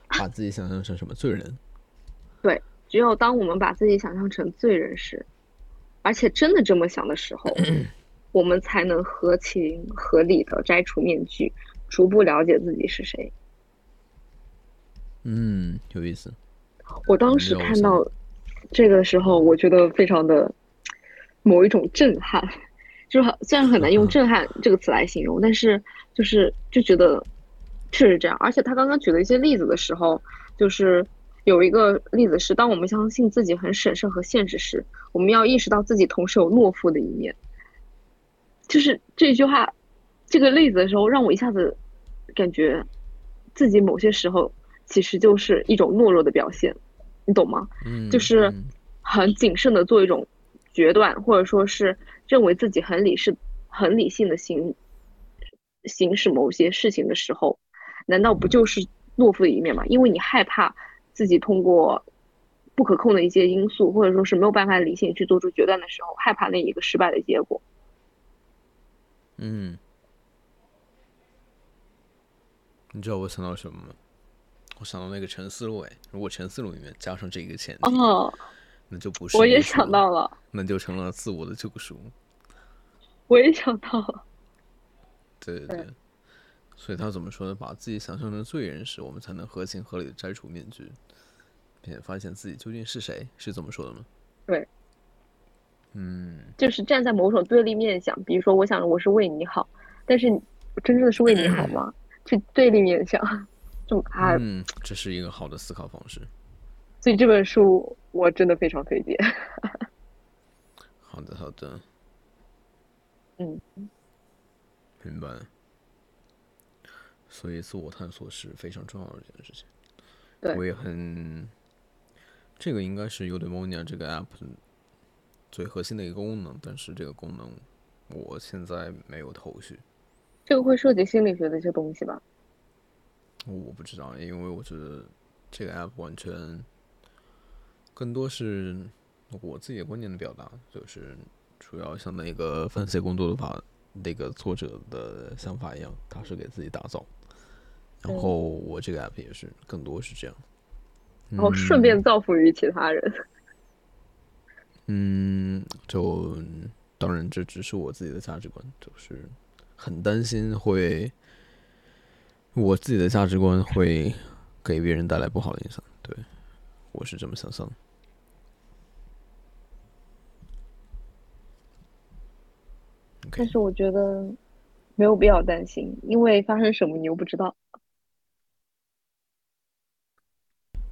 把自己想象成什么罪人？对只有当我们把自己想象成罪人时，而且真的这么想的时候，我们才能合情合理的摘除面具，逐步了解自己是谁。嗯，有意思。我当时看到这个时候，我觉得非常的某一种震撼，就是很虽然很难用 “震撼”这个词来形容，但是就是就觉得确实这样。而且他刚刚举了一些例子的时候，就是有一个例子是，当我们相信自己很审慎和现实时，我们要意识到自己同时有懦夫的一面。就是这句话，这个例子的时候，让我一下子感觉自己某些时候其实就是一种懦弱的表现，你懂吗？嗯，就是嗯很谨慎的做一种决断，或者说是认为自己很理是很理性的行行使某些事情的时候，难道不就是懦夫的一面吗？因为你害怕自己通过不可控的一些因素，或者说是没有办法理性去做出决断的时候，害怕那一个失败的结果。嗯，你知道我想到什么吗？我想到那个陈思路，哎，如果陈思路里面加上这个前提，哦，那就不是。我也想到了，那就成了自我的救赎。我也想到了。对对对，所以他怎么说呢？把自己想象成罪人时，我们才能合情合理的摘除面具，并且发现自己究竟是谁？是这么说的吗？对。嗯，就是站在某种对立面想，比如说，我想我是为你好，但是真正的是为你好吗？去对立面想，就啊，嗯，这是一个好的思考方式。所以这本书我真的非常推荐。好的，好的。嗯，明白。所以自我探索是非常重要的一件事情。对，我也很，这个应该是 Udemy 这个 app。最核心的一个功能，但是这个功能我现在没有头绪。这个会涉及心理学的一些东西吧？我不知道，因为我觉得这个 app 完全更多是我自己的观念的表达，就是主要像那个 分析工作的法那个作者的想法一样，他是给自己打造，然后我这个 app 也是更多是这样，然后顺便造福于其他人。嗯，就当然这只是我自己的价值观，就是很担心会我自己的价值观会给别人带来不好的影响。对，我是这么想象。但是我觉得没有必要担心，因为发生什么你又不知道。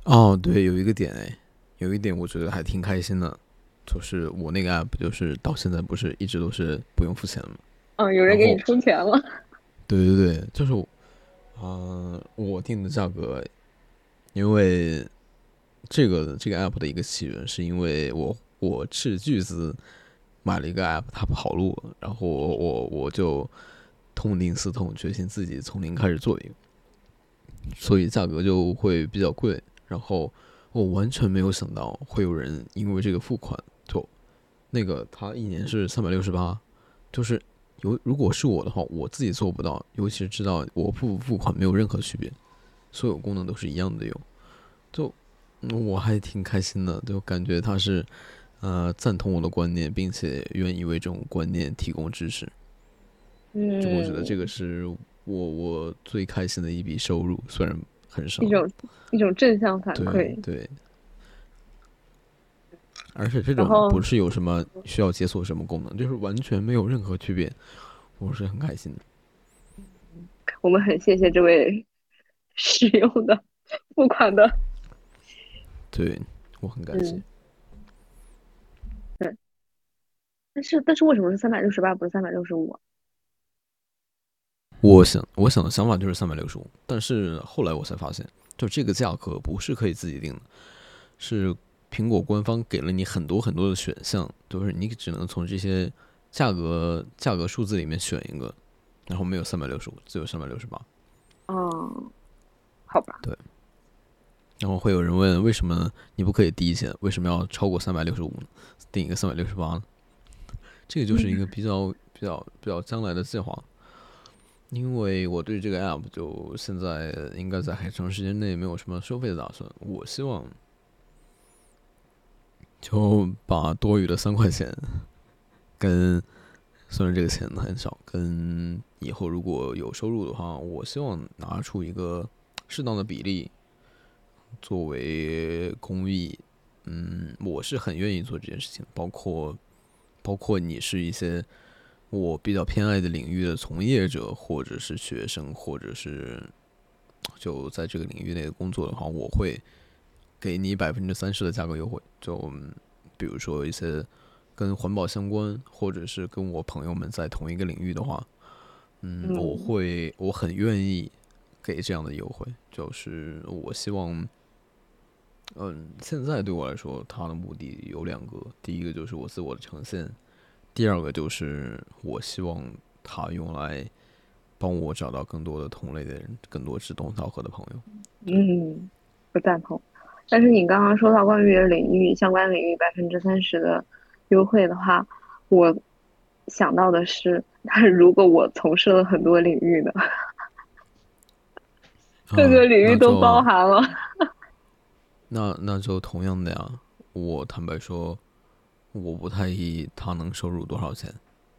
哦，对，有一个点哎，有一点我觉得还挺开心的。就是我那个 app，就是到现在不是一直都是不用付钱吗？嗯，有人给你充钱了。对对对，就是，嗯，我定的价格，因为这个这个 app 的一个起源，是因为我我斥巨资买了一个 app，它跑路，然后我我我就痛定思痛，决心自己从零开始做一个，所以价格就会比较贵。然后我完全没有想到会有人因为这个付款就。那个他一年是三百六十八，就是有如果是我的话，我自己做不到，尤其是知道我付不付款没有任何区别，所有功能都是一样的用，就我还挺开心的，就感觉他是呃赞同我的观念，并且愿意为这种观念提供支持。嗯，就我觉得这个是我我最开心的一笔收入，虽然很少，一种一种正向反馈，对。而且这种不是有什么需要解锁什么功能，就是完全没有任何区别，我是很开心的。我们很谢谢这位使用的付款的，对我很感谢。对，但是但是为什么是三百六十八不是三百六十五？我想我想的想法就是三百六十五，但是后来我才发现，就这个价格不是可以自己定的，是。苹果官方给了你很多很多的选项，就是你只能从这些价格价格数字里面选一个，然后没有三百六十五，只有三百六十八。哦，好吧。对。然后会有人问，为什么你不可以低一些？为什么要超过三百六十五呢？定一个三百六十八呢？这个就是一个比较比较比较将来的计划，因为我对这个 app 就现在应该在很长时间内没有什么收费的打算，我希望。就把多余的三块钱，跟虽然这个钱很少，跟以后如果有收入的话，我希望拿出一个适当的比例作为公益。嗯，我是很愿意做这件事情，包括包括你是一些我比较偏爱的领域的从业者，或者是学生，或者是就在这个领域内的工作的话，我会。给你百分之三十的价格优惠，就比如说一些跟环保相关，或者是跟我朋友们在同一个领域的话，嗯，我会我很愿意给这样的优惠。就是我希望嗯，现在对我来说，它的目的有两个，第一个就是我自我的呈现，第二个就是我希望它用来帮我找到更多的同类的人，更多志同道合的朋友。嗯，不赞同。但是你刚刚说到关于领域相关领域百分之三十的优惠的话，我想到的是，那如果我从事了很多领域呢？各个领域都包含了。那那就同样的呀，我坦白说，我不太意他能收入多少钱。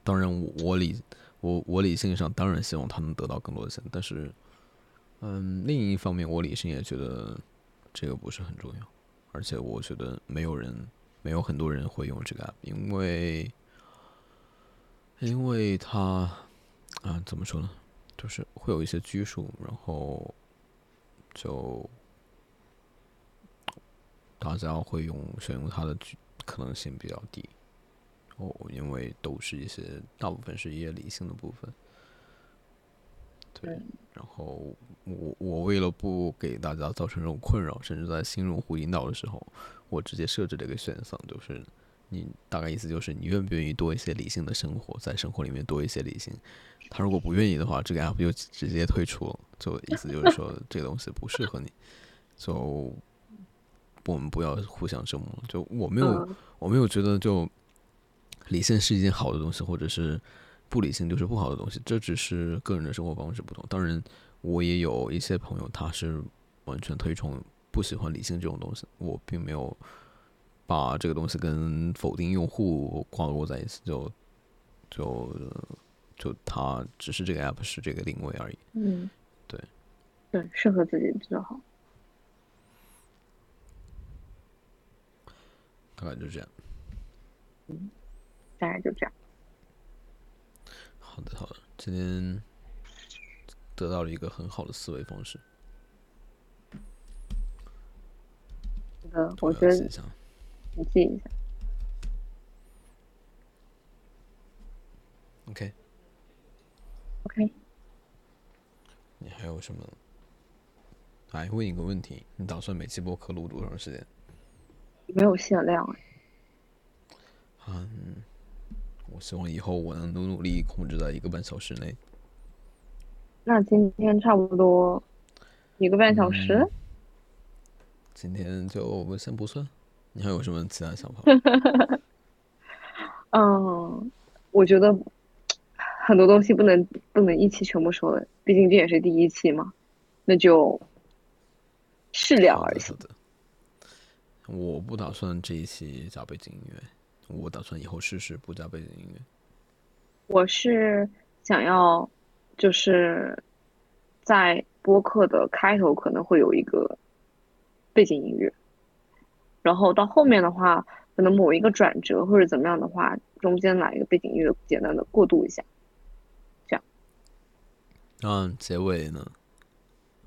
当然，我我理我我理性上当然希望他能得到更多的钱，但是，嗯，另一方面，我理性也觉得这个不是很重要。而且，我觉得没有人，没有很多人会用这个 app，因为，因为他啊，怎么说呢，就是会有一些拘束，然后就。大家会用选用它的可能性比较低哦，因为都是一些大部分是一些理性的部分。对，然后我我为了不给大家造成这种困扰，甚至在新用户引导的时候，我直接设置了一个选项，就是你大概意思就是你愿不愿意多一些理性的生活，在生活里面多一些理性。他如果不愿意的话，这个 app 就直接退出了，就意思就是说这个东西不适合你，就。我们不要互相折磨。就我没有，我没有觉得就理性是一件好的东西，或者是不理性就是不好的东西。这只是个人的生活方式不同。当然，我也有一些朋友，他是完全推崇不喜欢理性这种东西。我并没有把这个东西跟否定用户挂钩在一起。就就就他只是这个 app 是这个定位而已。嗯，对，对，适合自己比较好。大概就这样，嗯，大概就这样。好的，好的，今天得到了一个很好的思维方式。呃，我觉得你记一下。OK。OK。你还有什么？来，问一个问题，你打算每期播客录多长时间？没有限量哎。嗯，我希望以后我能努努力控制在一个半小时内。那今天差不多一个半小时。今天就我先不算。你还有什么其他想法？嗯，我觉得很多东西不能不能一期全部说了，毕竟这也是第一期嘛。那就适量而行。我不打算这一期加背景音乐，我打算以后试试不加背景音乐。我是想要，就是在播客的开头可能会有一个背景音乐，然后到后面的话，可能某一个转折或者怎么样的话，中间来一个背景音乐，简单的过渡一下，这样。嗯，结尾呢？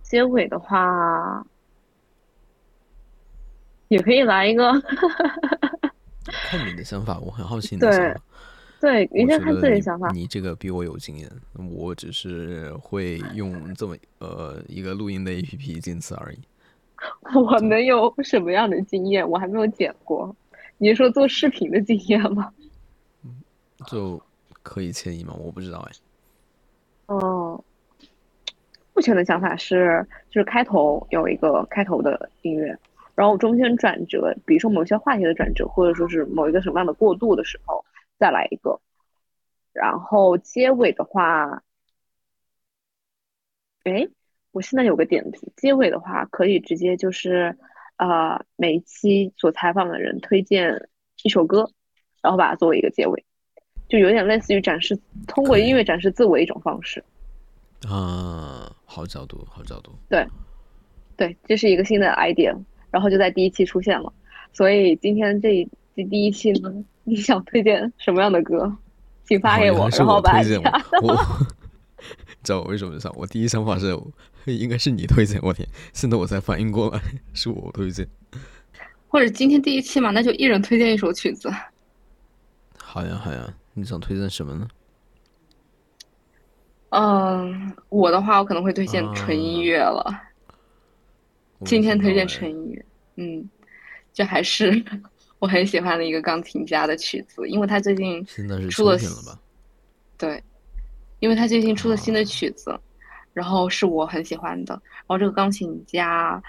结尾的话。也可以来一个，看你的想法，我很好奇你的想法。对，你先看自己的想法。你这个比我有经验，我只是会用这么呃一个录音的 A P P，仅此而已。我能有什么样的经验？我还没有剪过。你是说做视频的经验吗？就可以迁移吗？我不知道哎。哦，目前的想法是，就是开头有一个开头的音乐。然后中间转折，比如说某些话题的转折，或者说是某一个什么样的过渡的时候，再来一个。然后结尾的话，哎，我现在有个点子，结尾的话可以直接就是，呃，每一期所采访的人推荐一首歌，然后把它作为一个结尾，就有点类似于展示通过音乐展示自我一种方式。啊，好角度，好角度。对，对，这是一个新的 idea。然后就在第一期出现了，所以今天这这第一期呢，你想推荐什么样的歌，请发给我，然后把荐我。知道我为什么想？我第一想法是应该是你推荐，我天！现在我才反应过来是我推荐。或者今天第一期嘛，那就一人推荐一首曲子。好呀好呀，你想推荐什么呢？嗯，我的话，我可能会推荐纯音乐了。今天推荐纯音乐，嗯，这还是 我很喜欢的一个钢琴家的曲子，因为他最近出了？对，因为他最近出了新的啊曲子，然后是我很喜欢的。然后这个钢琴家，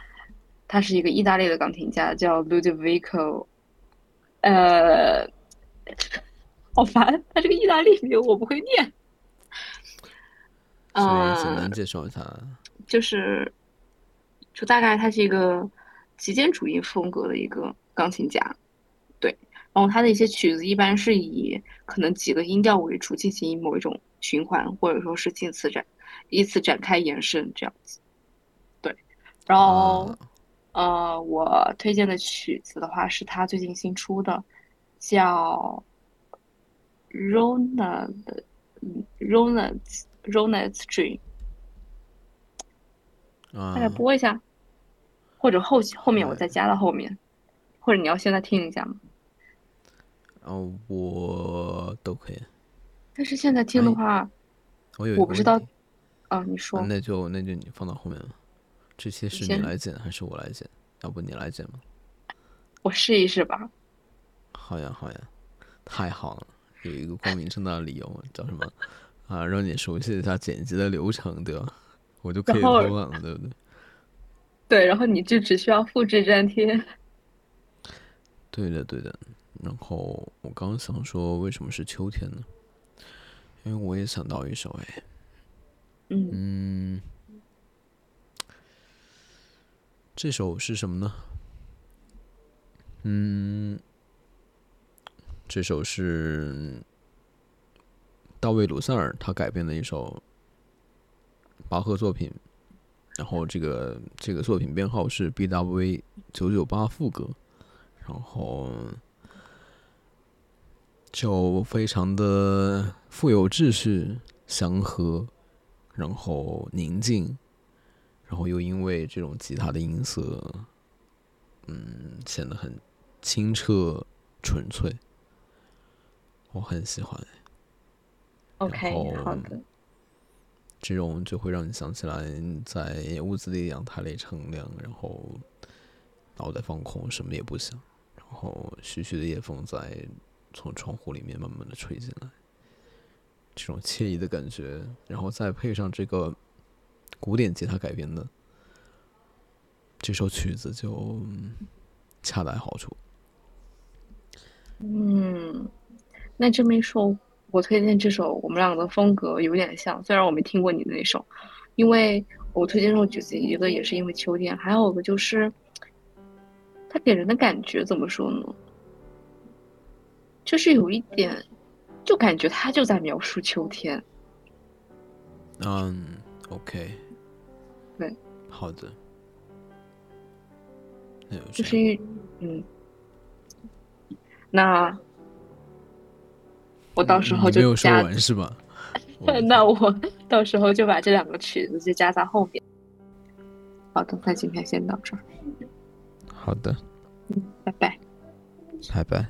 他是一个意大利的钢琴家，叫 Ludovico，呃，好烦，他这个意大利名我不会念。啊简嗯、单介绍一下，就是，就大概他是一个极简主义风格的一个钢琴家，对。然后他的一些曲子一般是以可能几个音调为主进行某一种循环，或者说是近次展，依次展开延伸这样子。对。然后，啊呃，我推荐的曲子的话是他最近新出的，叫 Ronald Ronald Ronald's Dream。大概啊，播一下，或者后后面我再加到后面，或者你要现在听一下吗？哦，我都可以。但是现在听的哎话，我有我不知道啊，你啊说，那就那就你放到后面了。这些是你来剪还是我来剪？要不你来剪吧？我试一试吧。好呀，好呀，太好了，有一个光明正大的理由，叫什么啊？让你熟悉一下剪辑的流程，对吧？我就可以偷懒了，对不对？对，然后你就只需要复制粘贴。对的，对的。然后我刚刚想说，为什么是秋天呢？因为我也想到一首，哎，嗯，嗯，这首是什么呢？嗯，这首是大卫·鲁塞尔他改编的一首巴赫作品，然后这个这个作品编号是 B W 九九八副歌，然后就非常的富有秩序、祥和，然后宁静，然后又因为这种吉他的音色，嗯，显得很清澈纯粹，我很喜欢。OK，好的。这种就会让你想起来在屋子里阳台里乘凉，然后脑袋放空，什么也不想，然后徐徐的夜风在从窗户里面慢慢的吹进来，这种惬意的感觉，然后再配上这个古典吉他改编的这首曲子就，恰到好处。嗯，那这么一说，我推荐这首，我们两个的风格有点像，虽然我没听过你的那首，因为我推荐这首曲子，一个也是因为秋天，还有一个就是它给人的感觉怎么说呢？就是有一点，就感觉他就在描述秋天。嗯，OK，对，好的，那就是一嗯，那我到时候就没有说完是吧？那我 到时候就把这两个曲子就加在后面。好的，那今天先到这儿，好的，嗯拜拜。拜拜。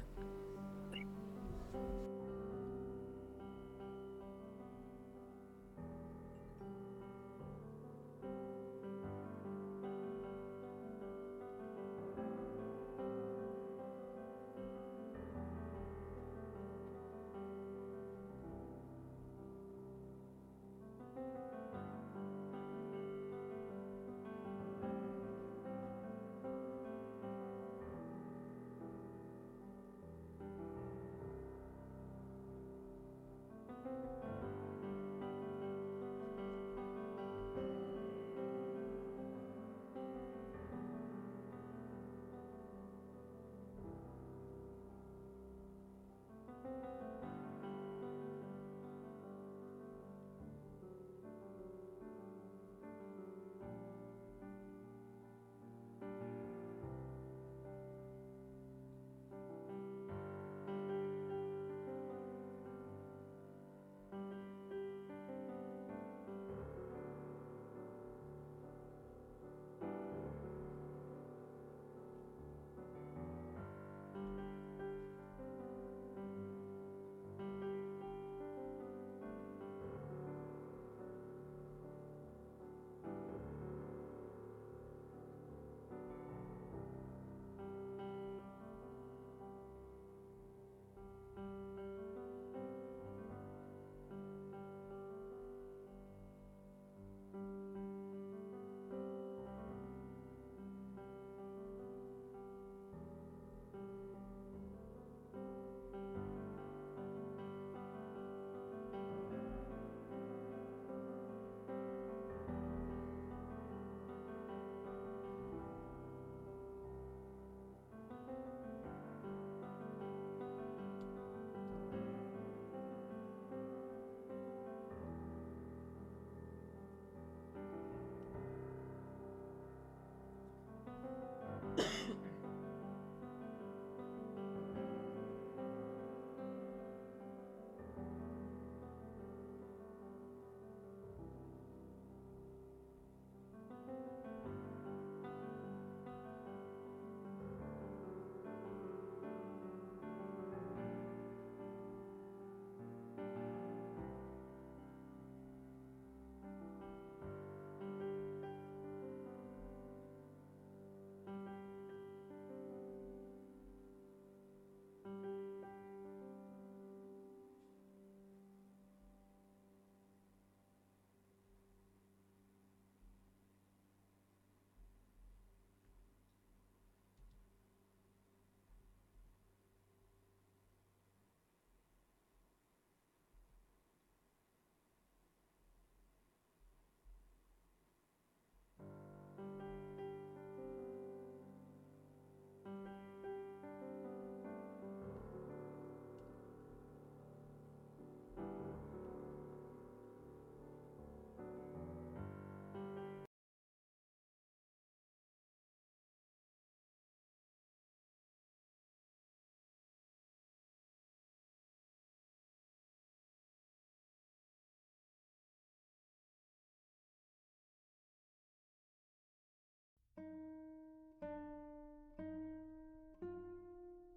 thank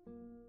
you